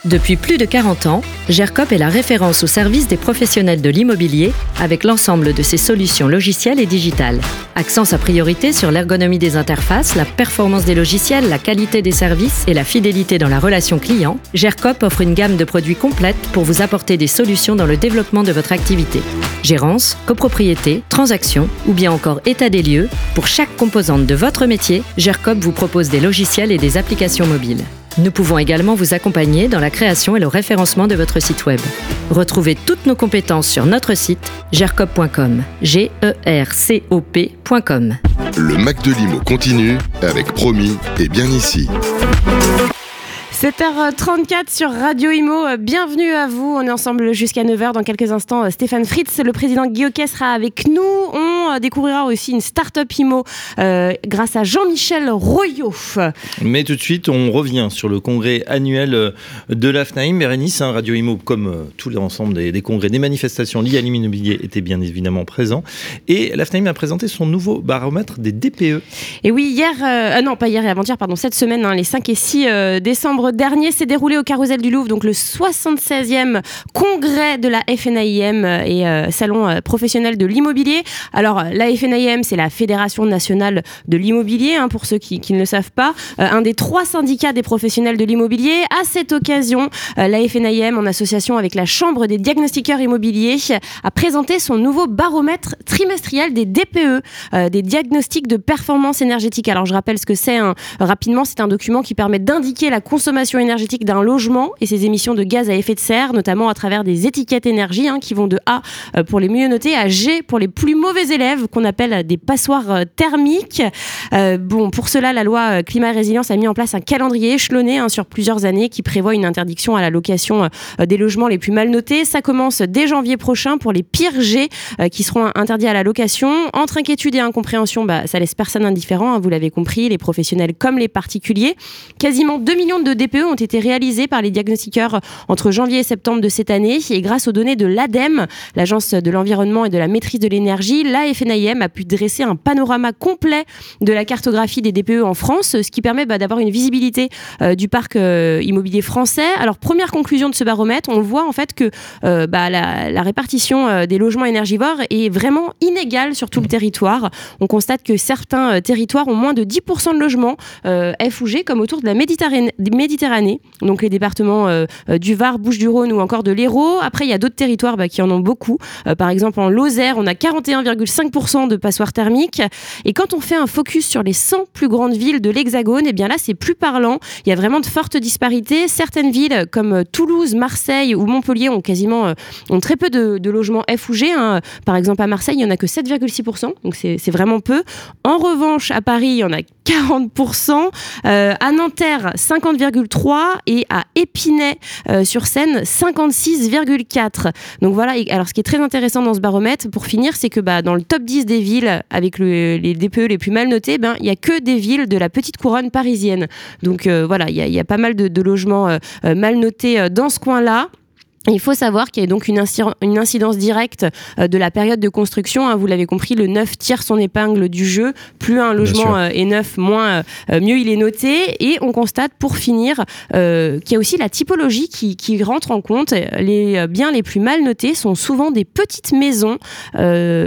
Depuis plus de 40 ans, GERCOP est la référence au service des professionnels de l'immobilier avec l'ensemble de ses solutions logicielles et digitales. Accent sa priorité sur l'ergonomie des interfaces, la performance des logiciels, la qualité des services et la fidélité dans la relation client, GERCOP offre une gamme de produits complète pour vous apporter des solutions dans le développement de votre activité. Gérance, copropriété, transaction ou bien encore état des lieux, pour chaque composante de votre métier, GERCOP vous propose des logiciels et des applications mobiles. Nous pouvons également vous accompagner dans la création et le référencement de votre site web. Retrouvez toutes nos compétences sur notre site gercop.com. G E R C O. Le Mac de Limo continue avec Promis et bien ici. 7h34 sur Radio Imo, bienvenue à vous. On est ensemble jusqu'à 9h. Dans quelques instants, Stéphane Fritz, le président Guillaume sera avec nous. On euh, découvrira aussi une start-up Imo euh, grâce à Jean-Michel Royot. Mais tout de suite, on revient sur le congrès annuel euh, de l'AFNAIM. Bérénice, hein, Radio Imo, comme tous les ensembles des, congrès, des manifestations liées à l'immobilier étaient bien évidemment présents. Et l'AFNAIM a présenté son nouveau baromètre des DPE. Et oui, hier, non, pas hier et avant-hier, pardon, cette semaine, hein, les 5 et 6 décembre dernier s'est déroulé au Carrousel du Louvre, donc le 76e congrès de la FNAIM et euh, salon euh, professionnel de l'immobilier. Alors, la FNAIM, c'est la Fédération nationale de l'immobilier, hein, pour ceux qui, ne le savent pas, euh, un des trois syndicats des professionnels de l'immobilier. À cette occasion, la FNAIM, en association avec la Chambre des diagnostiqueurs immobiliers, a présenté son nouveau baromètre trimestriel des DPE, des diagnostics de performance énergétique. Alors, je rappelle ce que c'est hein. rapidement. C'est un document qui permet d'indiquer la consommation énergétique d'un logement et ses émissions de gaz à effet de serre, notamment à travers des étiquettes énergie hein, qui vont de A euh, pour les mieux notés à G pour les plus mauvais élèves, qu'on appelle des passoires euh, thermiques. Euh, bon, pour cela, la loi climat et résilience a mis en place un calendrier échelonné hein, sur plusieurs années qui prévoit une interdiction à la location des logements les plus mal notés. Ça commence dès janvier prochain pour les pires G qui seront interdits à la location. Entre inquiétude et incompréhension, bah, ça laisse personne indifférent, hein, vous l'avez compris, les professionnels comme les particuliers. Quasiment 2 millions de DPE ont été réalisés par les diagnostiqueurs entre janvier et septembre de cette année. Et grâce aux données de l'ADEME, l'Agence de l'environnement et de la maîtrise de l'énergie, la FNIM a pu dresser un panorama complet de la cartographie des DPE en France, ce qui permet bah, d'avoir une visibilité euh, du parc euh, immobilier français. Alors, première conclusion de ce baromètre, on voit en fait que euh, bah, la, la, répartition des logements énergivores est vraiment inégale sur tout le territoire. On constate que certains territoires ont moins de 10% de logements F ou G, comme autour de la Méditerranée donc les départements du Var, Bouches-du-Rhône ou encore de l'Hérault. Après, il y a d'autres territoires bah, qui en ont beaucoup. par exemple, en Lozère, on a 41,5% de passoires thermiques. Et quand on fait un focus sur les 100 plus grandes villes de l'Hexagone, eh bien là, c'est plus parlant. Il y a vraiment de fortes disparités. Certaines villes comme Toulouse, Marseille ou Montpellier ont quasiment ont très peu de, logements F ou G. Hein. Par exemple, à Marseille, il n'y en a que 7,6%, donc c'est vraiment peu. En revanche, à Paris, il y en a 40%. Euh, à Nanterre, 50,3% et à Épinay-sur-Seine, euh, 56,4%. Donc voilà, alors ce qui est très intéressant dans ce baromètre, pour finir, c'est que bah, dans le top 10 des villes avec les DPE les plus mal notés, ben, il n'y a que des villes de la petite couronne parisienne. Donc euh, voilà, il y, a pas mal de logements mal notés dans ce coin-là. Il faut savoir qu'il y a donc une, incidence directe euh, de la période de construction. Hein. vous l'avez compris, le neuf tire son épingle du jeu. Plus un logement euh, est neuf, moins euh, mieux il est noté. Et on constate, pour finir, qu'il y a aussi la typologie qui, rentre en compte. Les biens les plus mal notés sont souvent des petites maisons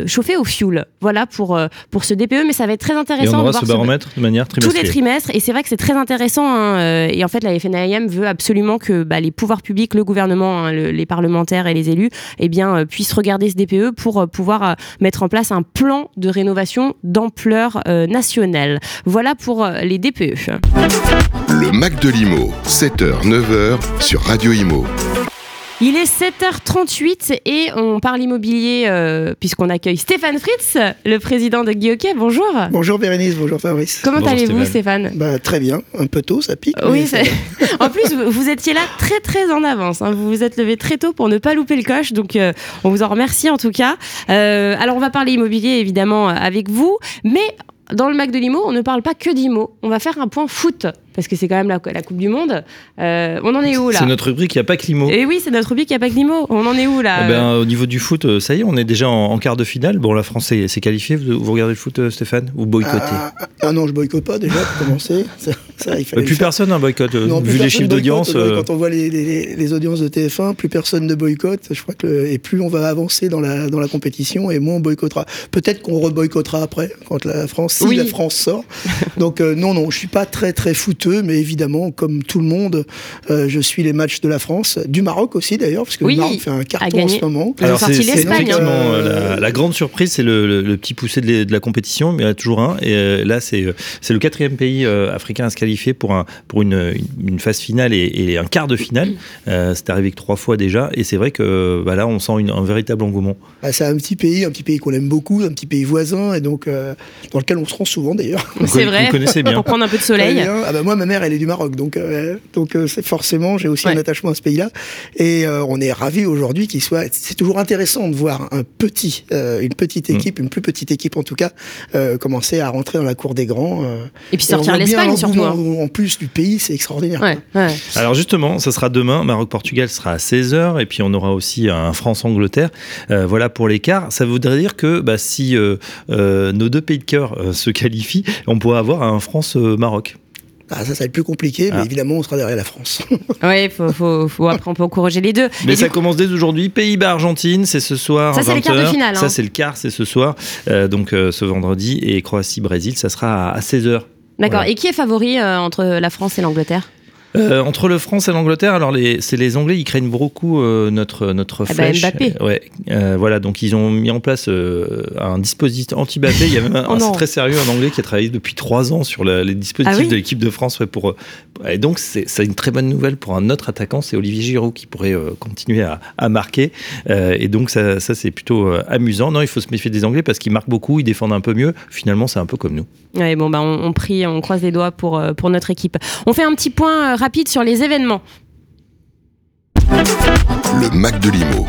chauffées au fioul. Voilà pour, pour ce DPE, mais ça va être très intéressant. Et on aura ce baromètre de manière trimestrielle. Tous les trimestres, et c'est vrai que c'est très intéressant. Hein, et en fait, la FNAIM veut absolument que bah, les pouvoirs publics, le gouvernement, hein, le, les parlementaires et les élus eh bien, euh, puissent regarder ce DPE pour euh, pouvoir euh, mettre en place un plan de rénovation d'ampleur nationale. Voilà pour les DPE. Le Mac de l'IMO, 7h, 9h sur Radio IMO. Il est 7h38 et on parle immobilier euh, puisqu'on accueille Stéphane Fritz, le président de Guy Bonjour. Bonjour Bérénice, bonjour Fabrice. Comment allez-vous Stéphane, bah, Très bien, un peu tôt, ça pique. Oui, en plus vous, étiez là très très en avance. Hein. Vous vous êtes levé très tôt pour ne pas louper le coche, donc euh, on vous en remercie en tout cas. Euh, alors on va parler immobilier évidemment avec vous, mais dans le Mac de Limo, on ne parle pas que d'IMO. On va faire un point foot parce que c'est quand même la, Coupe du Monde. Euh, on en est où là? C'est notre rubrique, il n'y a pas que l'IMO. Et oui, c'est notre rubrique, il n'y a pas que l'IMO. On en est où là? Eh ben, Au niveau du foot, euh, ça y est, on est déjà en, quart de finale. Bon, la France s'est qualifiée. Vous, regardez le foot, euh, Stéphane? Ou boycottez? Ah, ah, non, je boycotte pas déjà pour commencer. *laughs* Ça, il plus personne un boycotte. vu les chiffres d'audience. Quand on voit les, audiences de TF1, plus personne ne boycotte. Je crois que et plus on va avancer dans la, dans la compétition et moins on boycottera. Peut-être qu'on reboycottera après quand la France, si la France sort. *laughs* Donc non, non, je suis pas très très mais évidemment comme tout le monde, euh, je suis les matchs de la France, du Maroc aussi d'ailleurs, parce que le Maroc fait un carton en ce moment. Alors c'est effectivement euh, la, grande surprise, c'est le, petit poussé de, la compétition, mais il y en a toujours un. Et euh, là, c'est c'est le quatrième pays africain à se qualifier pour un pour une, une phase finale et, un quart de finale. c'est arrivé que trois fois déjà, et c'est vrai que bah là, on sent un véritable engouement. Bah, c'est un petit pays, un petit pays qu'on aime beaucoup, un petit pays voisin, et donc dans lequel on se rend souvent d'ailleurs. C'est vrai. Vous connaissez bien. pour prendre un peu de soleil. Ah bah moi, ma mère, elle est du Maroc. Donc, euh, donc euh, c'est forcément, j'ai aussi un attachement à ce pays-là. Et euh, on est ravis aujourd'hui qu'il soit. C'est toujours intéressant de voir un petit, une petite mm. équipe, une plus petite équipe en tout cas, commencer à rentrer dans la cour des grands. et puis sortir l'Espagne surtout. Hein. En plus du pays, c'est extraordinaire. Alors justement, ça sera demain. Maroc-Portugal sera à 16h et puis on aura aussi un France-Angleterre. voilà pour l'écart. Ça voudrait dire que bah, si nos deux pays de cœur se qualifient, on pourrait avoir un France-Maroc. Ah, ça, ça va être plus compliqué, mais ah. évidemment, on sera derrière la France. *laughs* oui, faut, faut, faut, après, on peut encourager les deux. Mais ça commence dès aujourd'hui. Pays-Bas-Argentine, c'est ce soir. Ça, c'est le quart de finale. Ça, hein. c'est le quart, c'est ce soir. Euh, donc, euh, ce vendredi. Et Croatie-Brésil, ça sera à, 16h. D'accord. Et qui est favori euh, entre la France et l'Angleterre? Euh, entre le France et l'Angleterre, alors c'est les Anglais, ils craignent beaucoup euh, notre notre ah bah, flèche. Ouais, euh, voilà, donc ils ont mis en place un dispositif anti-Bappé. Il y a même un, *laughs* oh très sérieux un Anglais qui a travaillé depuis trois ans sur les dispositifs ah de l'équipe de France. Ouais, pour et donc c'est, c'est une très bonne nouvelle pour un autre attaquant, c'est Olivier Giroud qui pourrait continuer à, à marquer. et donc ça, ça c'est plutôt amusant. Non, il faut se méfier des Anglais parce qu'ils marquent beaucoup, ils défendent un peu mieux. Finalement, c'est un peu comme nous. Ouais, bon bah on, on prie, on croise les doigts pour pour notre équipe. On fait un petit point rapide sur les événements. Le Mac de Limo.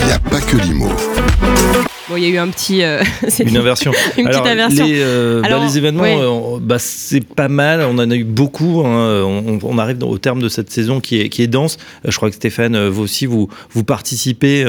Il n'y a pas que Limo. Bon, il y a eu un petit. euh, *laughs* Une inversion. Une petite Alors, inversion. Les, euh, bah, les événements, euh, bah, c'est pas mal. On en a eu beaucoup. hein. On, on arrive dans- au terme de cette saison qui est, qui est dense. Je crois que Stéphane, vous aussi, vous, vous participez.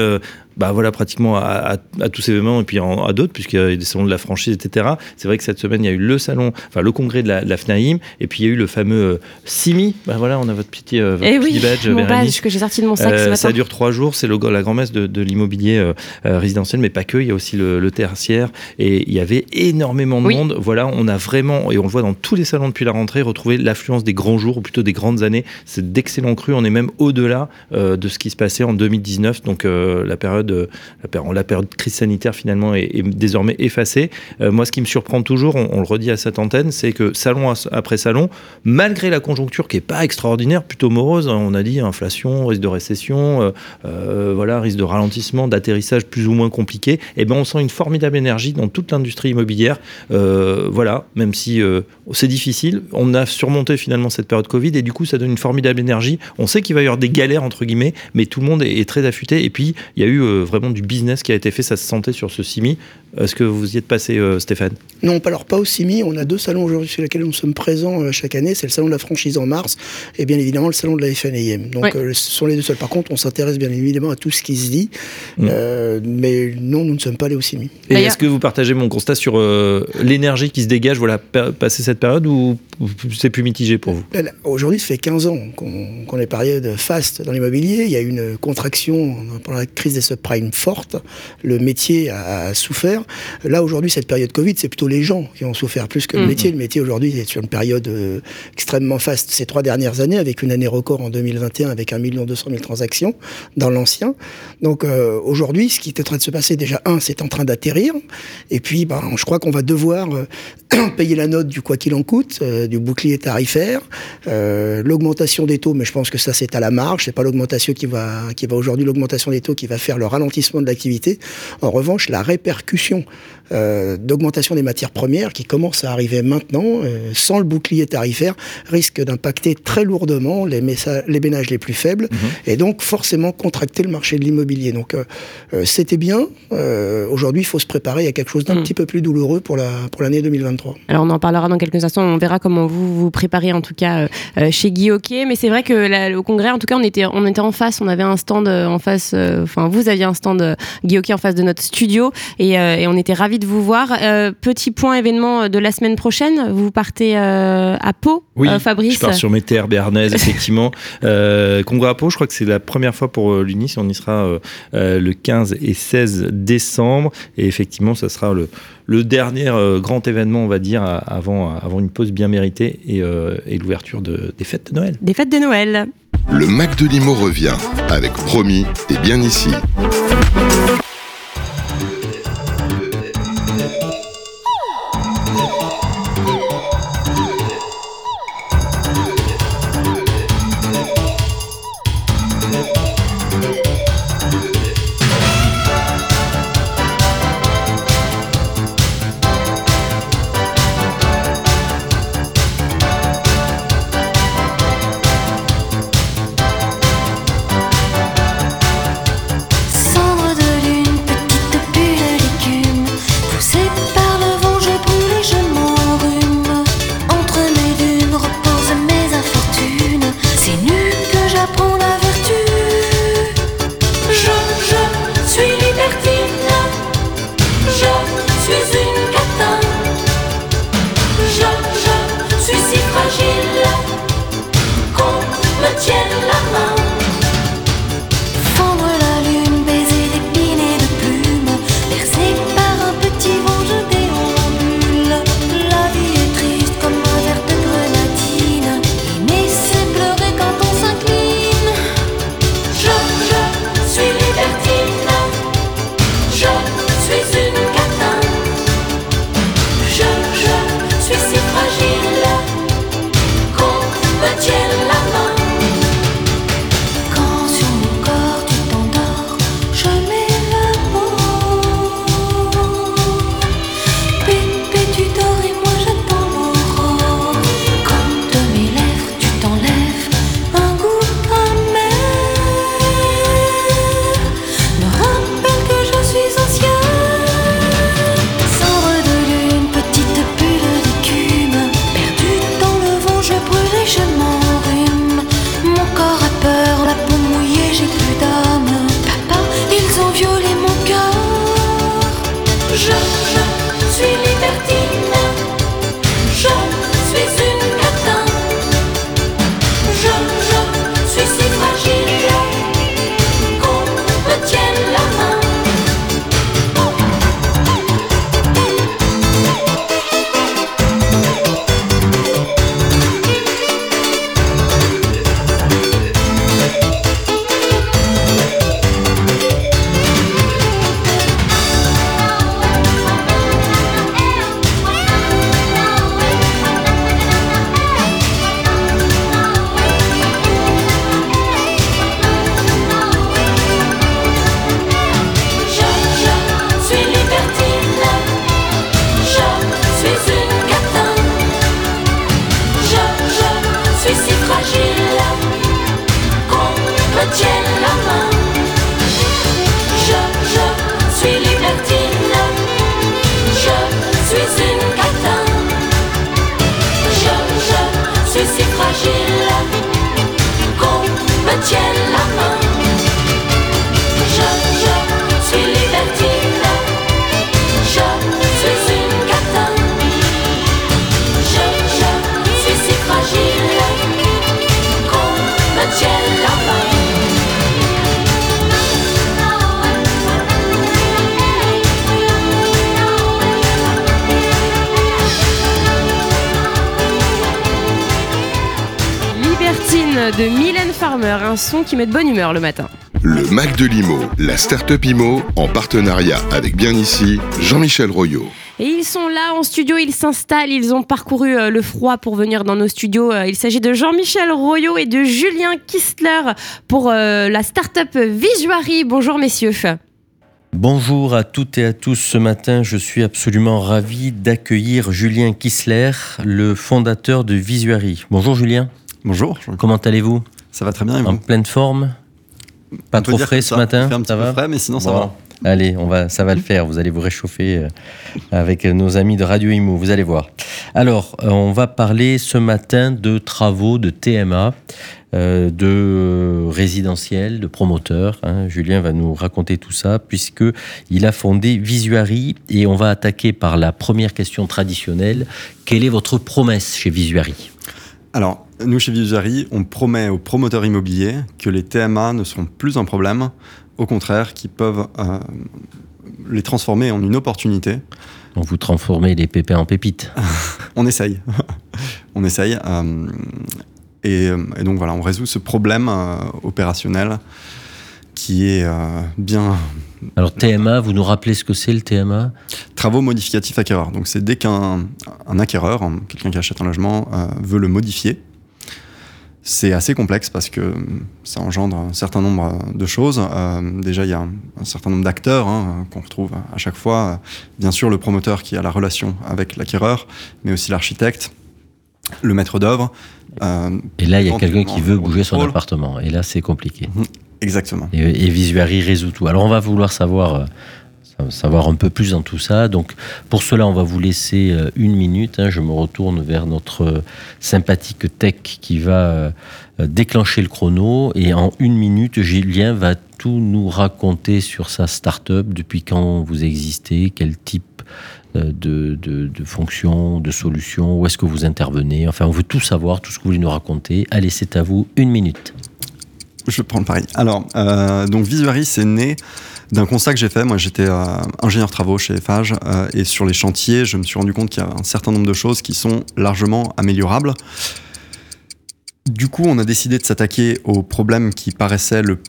Bah voilà pratiquement à, à- à tous ces événements et puis en- à d'autres puisqu'il y a des salons de la franchise etc c'est vrai que cette semaine il y a eu le salon enfin le congrès de la, de la FNAIM et puis il y a eu le fameux euh, Simi bah voilà on a votre petit, euh, votre Eh petit oui, badge mon badge que j'ai sorti de mon sac ce Euh, matin. ça dure trois jours, c'est la grand-messe de, de l'immobilier euh, résidentiel, mais pas que, il y a aussi le, le tertiaire, et il y avait énormément de Oui. monde. Voilà, on a vraiment, et on le voit dans tous les salons depuis la rentrée, retrouvé l'affluence des grands jours, ou plutôt des grandes années. C'est d'excellents crus, on est même au-delà de ce qui se passait en 2019, donc la période, euh, la, péri- la période de crise sanitaire finalement est, désormais effacée. Euh, moi, ce qui me surprend toujours, on, le redit à cette antenne, c'est que salon après salon, malgré la conjoncture qui est pas extraordinaire, plutôt morose, hein, on a dit inflation, risque de récession, euh, voilà, risque de ralentissement, d'atterrissage plus ou moins compliqué, et ben on sent une formidable énergie dans toute l'industrie immobilière. Voilà, même si c'est difficile, on a surmonté finalement cette période Covid et du coup ça donne une formidable énergie. On sait qu'il va y avoir des galères entre guillemets, mais tout le monde est, est très affûté. Et puis il y a eu vraiment du business qui a été fait, ça se sentait sur ce CIMI. Est-ce que vous y êtes passé, euh, Stéphane? Non, pas- alors pas au CIMI. On a deux salons aujourd'hui sur lesquels nous sommes présents euh, chaque année. C'est le salon de la franchise en mars et bien évidemment le salon de la FNAIM. Donc Ouais. euh, ce sont les deux seuls. Par contre, on s'intéresse bien évidemment à tout ce qui se dit. Mm. Euh, mais non, nous ne sommes pas allés au CIMI. Et est-ce que vous partagez mon constat sur euh, l'énergie qui se dégage, voilà, pa- passer cette période ou c'est plus mitigé pour vous? Aujourd'hui, ça fait 15 ans qu'on qu'on est période faste dans l'immobilier. Il y a eu une contraction pendant la crise des subprimes forte. Le métier a, a souffert. Là, aujourd'hui, cette période Covid, c'est plutôt les gens qui ont souffert plus que le Mhm. métier. Le métier, aujourd'hui, est sur une période euh, extrêmement faste. Ces trois dernières années, avec une année record en 2021, avec 1 200 000 transactions dans l'ancien. Donc, euh, aujourd'hui, ce qui est en train de se passer, déjà, un, c'est en train d'atterrir. Et puis, ben, je crois qu'on va devoir euh, *clears throat* payer la note du quoi qu'il en coûte, du bouclier tarifaire, l'augmentation des taux, mais je pense que ça c'est à la marge, c'est pas l'augmentation qui va qui va aujourd'hui l'augmentation des taux qui va faire le ralentissement de l'activité. En revanche, la répercussion l'action euh, d'augmentation des matières premières qui commence à arriver maintenant, euh, sans le bouclier tarifaire, risque d'impacter très lourdement les, les ménages les plus faibles et donc forcément contracter le marché de l'immobilier. Donc euh, euh, c'était bien. Euh, aujourd'hui, il faut se préparer à quelque chose d'un Mm. petit peu plus douloureux pour la pour l'année 2023. Alors on en parlera dans quelques instants, on verra comment vous vous préparez en tout cas chez Guy Hockey. Mais c'est vrai que là, au congrès, en tout cas, on était, on était en face, on avait un stand en face, euh, enfin vous aviez un stand euh, Guy Hockey en face de notre studio et, euh, et on était ravis de vous voir. Euh, petit point événement de la semaine prochaine, vous partez euh, à Pau, euh, Fabrice je pars sur mes terres béarnaises, *laughs* effectivement. euh, Congo à Pau, je crois que c'est la première fois pour l'UNIS. On y sera euh, euh, le 15 et 16 décembre. Et effectivement, ça sera le, le dernier euh, grand événement, on va dire, avant, avant une pause bien méritée et, euh, et l'ouverture de- des fêtes de Noël. Des fêtes de Noël. Le Mac de Limo revient avec Promis, t'es bien ici. sweet liberty. Tienne la de Mylène Farmer, un son qui met de bonne humeur le matin. Le Mac de l'IMO, la start-up IMO, en partenariat avec bien ici, Jean-Michel Royot. Et ils sont là en studio, ils s'installent, ils ont parcouru euh, le froid pour venir dans nos studios. Euh, il s'agit de Jean-Michel Royot et de Julien Kistler pour euh, la start-up Visuary. Bonjour messieurs. Bonjour à toutes et à tous. Ce matin, je suis absolument ravi d'accueillir Julien Kissler, le fondateur de Visuary. Bonjour Julien. Bonjour. Comment allez-vous Ça va très bien et vous En pleine forme Pas On trop frais ce ça. matin fait un petit Ça peu va frais, mais sinon ça Bon. va. Allez, on va, ça va le faire. Vous allez vous réchauffer euh, avec nos amis de Radio Imo. Vous allez voir. Alors, euh, on va parler ce matin de travaux de TMA, euh, de résidentiel, de promoteurs. hein. Julien va nous raconter tout ça puisque il a fondé Visuary et on va attaquer par la première question traditionnelle. Quelle est votre promesse chez Visuary? Alors, nous chez Visuary, on promet aux promoteurs immobiliers que les TMA ne seront plus un problème, au contraire, qu'ils peuvent euh, les transformer en une opportunité. On vous transformez les pépins en pépites. *laughs* On essaye. *laughs* on essaye. euh, et, euh, et donc voilà, on résout ce problème euh, opérationnel qui est bien Alors TMA, vous nous rappelez ce que c'est le TMA travaux modificatifs acquéreurs. Donc c'est dès qu'un un acquéreur, hein, quelqu'un qui achète un logement, veut le modifier. C'est assez complexe parce que euh, ça engendre un certain nombre euh, de choses. Euh, déjà, il y a un, un certain nombre d'acteurs hein, qu'on retrouve à chaque fois. Bien sûr, le promoteur qui a la relation avec l'acquéreur, mais aussi l'architecte, le maître d'œuvre. euh, Et là, il y a quelqu'un qui veut bouger son appartement. Et là, c'est compliqué. Exactement. Et, et Visuary résout tout. Alors, on va vouloir savoir, sa- savoir un peu plus dans tout ça. Donc, pour cela, on va vous laisser euh, une minute. hein. Je me retourne vers notre euh, sympathique tech qui va euh, déclencher le chrono. Et en une minute, Julien va tout nous raconter sur sa start-up, depuis quand vous existez, quel type de, de, de fonctions, de solutions, où est-ce que vous intervenez. Enfin, on veut tout savoir, tout ce que vous voulez nous raconter. Allez, c'est à vous, une minute. Je prends le pari. Alors, euh, donc c'est né d'un constat que j'ai fait. Moi, j'étais euh, ingénieur travaux chez Eiffage euh, et sur les chantiers, je me suis rendu compte qu'il y a un certain nombre de choses qui sont largement améliorables. Du coup, on a décidé de s'attaquer au problème qui paraissait le,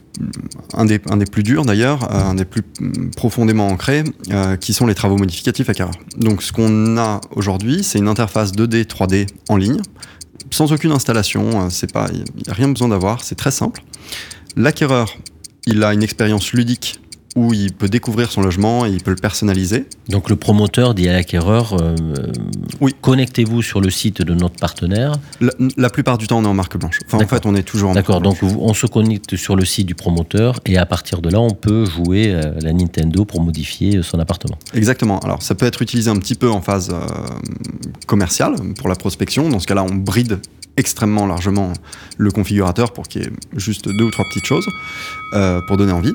un, des, un des plus durs d'ailleurs, euh, un des plus mm, profondément ancrés, euh, qui sont les travaux modificatifs acquéreurs. Donc, ce qu'on a aujourd'hui, c'est une interface 2D, 3D en ligne, sans aucune installation. euh, C'est pas, il n'y a rien besoin d'avoir. C'est très simple. L'acquéreur, il a une expérience ludique où il peut découvrir son logement et il peut le personnaliser. Donc le promoteur dit à l'acquéreur, euh, Oui. connectez-vous sur le site de notre partenaire. La, la plupart du temps, on est en marque blanche. Enfin, en fait, on est toujours en D'accord, marque donc on se connecte sur le site du promoteur et à partir de là, on peut jouer euh, la Nintendo pour modifier euh, son appartement. Exactement. Alors, ça peut être utilisé un petit peu en phase euh, commerciale pour la prospection. Dans ce cas-là, on bride extrêmement largement le configurateur pour qu'il y ait juste deux ou trois petites choses euh, pour donner envie.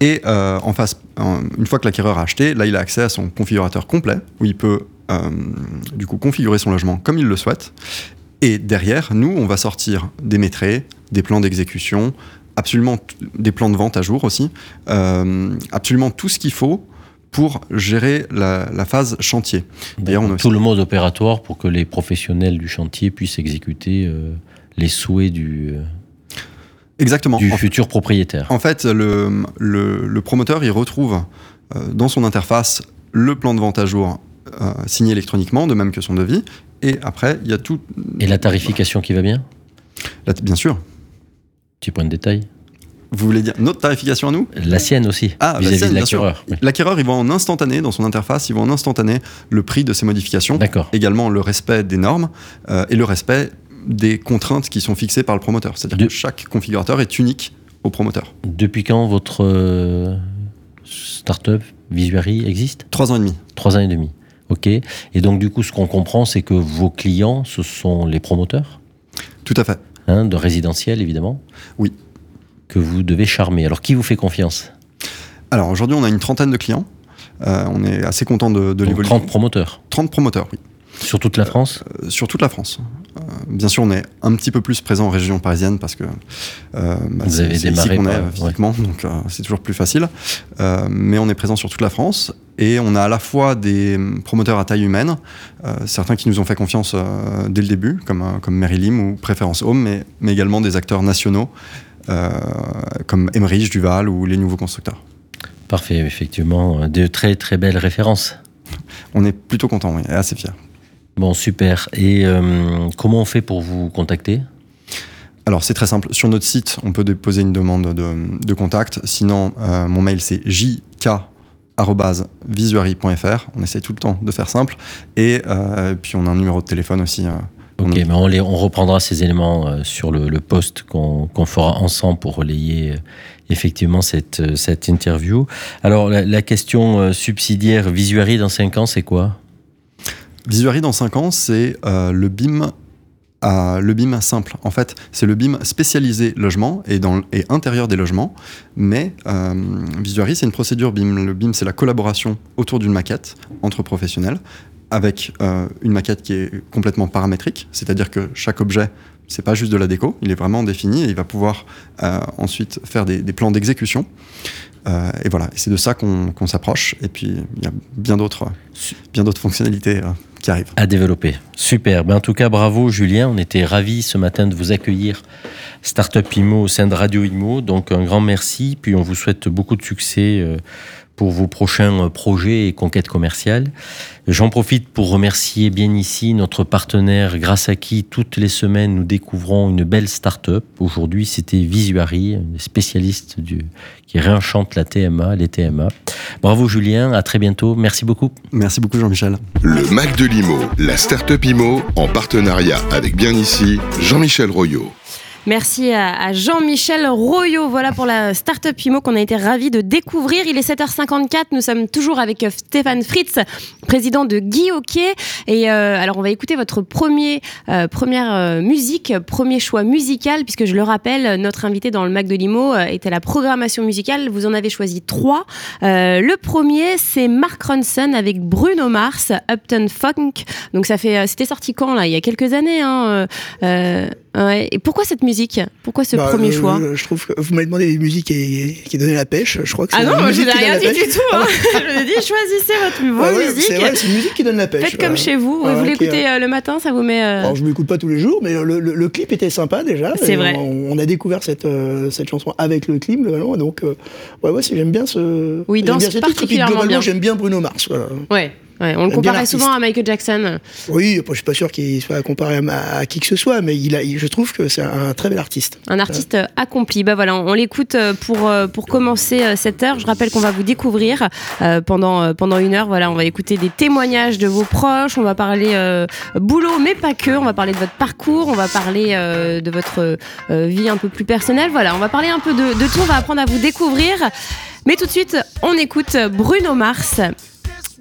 Et euh, en face, une fois que l'acquéreur a acheté, là, il a accès à son configurateur complet où il peut euh, du coup configurer son logement comme il le souhaite. Et derrière, nous, on va sortir des métrés, des plans d'exécution, absolument des plans de vente à jour aussi, absolument tout ce qu'il faut pour gérer la, la phase chantier. D'ailleurs, on a Tout le mode opératoire pour que les professionnels du chantier puissent exécuter euh, les souhaits du, euh, Exactement. du En- futur propriétaire. En fait, le, le- le promoteur, il retrouve euh, dans son interface le plan de vente à jour signé électroniquement, de même que son devis. Et après, il y a tout. Et la tarification qui va bien? Là, bien sûr. Petit point de détail. Vous voulez dire notre tarification à nous? La sienne aussi, Ah, la vis-à-vis sienne, de l'acquéreur. Oui. L'acquéreur, il voit en instantané, dans son interface, il voit en instantané le prix de ses modifications, D'accord. également le respect des normes euh, et le respect des contraintes qui sont fixées par le promoteur. C'est-à-dire De- que chaque configurateur est unique au promoteur. Depuis quand votre euh, start-up Visuary existe? Trois ans et demi. Trois ans et demi. Ok. Et donc, du coup, ce qu'on comprend, c'est que vos clients, ce sont les promoteurs? Tout à fait. hein, de résidentiel, évidemment? Oui. Que vous devez charmer. Alors, qui vous fait confiance? Alors aujourd'hui, on a une trentaine de clients. Euh, on est assez content de, de l'évolution. 30 promoteurs 30 promoteurs, oui. Sur toute la France? Euh, Sur toute la France. Euh, bien sûr, on est un petit peu plus présent en région parisienne parce que bah, Vous avez démarré qu'on par- est euh, ouais. physiquement, donc c'est toujours plus facile. Mais on est présent sur toute la France et on a à la fois des hum, promoteurs à taille humaine, certains qui nous ont fait confiance dès le début, comme, comme Mary Lim ou Préférence Home, mais, mais également des acteurs nationaux comme Emmerich, Duval ou les nouveaux constructeurs. Parfait, effectivement, euh, de très très belles références. On est plutôt content, oui, assez fiers. Bon, super. Et euh, comment on fait pour vous contacter? Alors c'est très simple. Sur notre site, on peut déposer une demande de, de contact. Sinon, euh, mon mail c'est jk@visuary.fr. On essaie tout le temps de faire simple. Et euh, puis on a un numéro de téléphone aussi. Ok, mais on, les, on reprendra ces éléments euh, sur le, le post qu'on qu'on fera ensemble pour relayer euh, effectivement cette, euh, cette interview. Alors, la, la question subsidiaire, Visuary dans 5 ans, c'est quoi? Visuary dans 5 ans, c'est euh, le BIM. à- le BIM simple, en fait, c'est le BIM spécialisé logement et, dans, et intérieur des logements. Mais euh, Visuary, c'est une procédure BIM. Le BIM, c'est la collaboration autour d'une maquette entre professionnels avec euh, une maquette qui est complètement paramétrique, c'est-à-dire que chaque objet, c'est pas juste de la déco, il est vraiment défini et il va pouvoir euh, ensuite faire des, plans d'exécution. Euh, et voilà, c'est de ça qu'on s'approche. Et puis il y a bien d'autres, bien d'autres fonctionnalités qui arrivent. à développer. Super. Ben, en tout cas, bravo Julien. On était ravis ce matin de vous accueillir Startup Imo au sein de Radio Imo. Donc un grand merci. Puis on vous souhaite beaucoup de succès pour vos prochains euh, projets et conquêtes commerciales. J'en profite pour remercier bien ici notre partenaire grâce à qui toutes les semaines nous découvrons une belle start-up. Aujourd'hui, c'était Visuary, un des spécialistes du, qui réenchante la TMA, les TMA. Bravo Julien, à très bientôt. Merci beaucoup. Merci beaucoup Jean-Michel. Le Mac de l'IMO, la start-up IMO, en partenariat avec bien ici Jean-Michel Royot. Merci à, à Jean-Michel Royot. Voilà pour la Startup Imo qu'on a été ravis de découvrir. Il est 7h54. Nous sommes toujours avec euh, Stéphane Fritz, président de Guy Hockey. Et euh, alors, on va écouter votre premier, euh, première euh, musique, premier choix musical, puisque je le rappelle, notre invité dans le Mac de Limo euh, était la programmation musicale. Vous en avez choisi trois. Euh, le premier, c'est Mark Ronson avec Bruno Mars, Upton Funk. Donc, ça fait, euh, c'était sorti quand là? Il y a quelques années. Hein, euh, euh, ouais. Et pourquoi cette musique? Pourquoi ce Bah, premier euh, choix? Je trouve que vous m'avez demandé des musiques qui, qui donnaient la pêche. Je crois que c'est Ah non, moi je musique n'ai rien dit du tout. Hein. *laughs* je vous ai dit, choisissez votre vos Ah ouais. C'est vrai, c'est une musique qui donne la pêche. Faites comme chez vous. Vous qui, l'écoutez euh, le matin, ça vous met. euh, Alors, je ne l'écoute pas tous les jours, mais le, le- le clip était sympa déjà. C'est vrai. On, on a découvert cette, cette chanson avec le clip, globalement. Donc, euh, ouais, ouais, j'aime bien ce. Oui, danse particulièrement globalement, bien. J'aime bien Bruno Mars. voilà. Ouais. Ouais, on le comparait souvent à Michael Jackson. Oui, je suis pas sûr qu'il soit comparé à, à qui que ce soit, mais il a, il- je trouve que c'est un très bel artiste. Un artiste euh, accompli. Bah voilà, on, on l'écoute euh, pour, euh, pour commencer cette heure. Je rappelle qu'on va vous découvrir euh, pendant, pendant une heure. Voilà, on va écouter des témoignages de vos proches. On va parler euh, boulot, mais pas que. On va parler de votre parcours. On va parler euh, de votre vie un peu plus personnelle. Voilà, on va parler un peu de, de tout. On va apprendre à vous découvrir. Mais tout de suite, on écoute Bruno Mars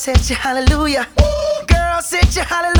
said you hallelujah. Girl, said you hallelujah.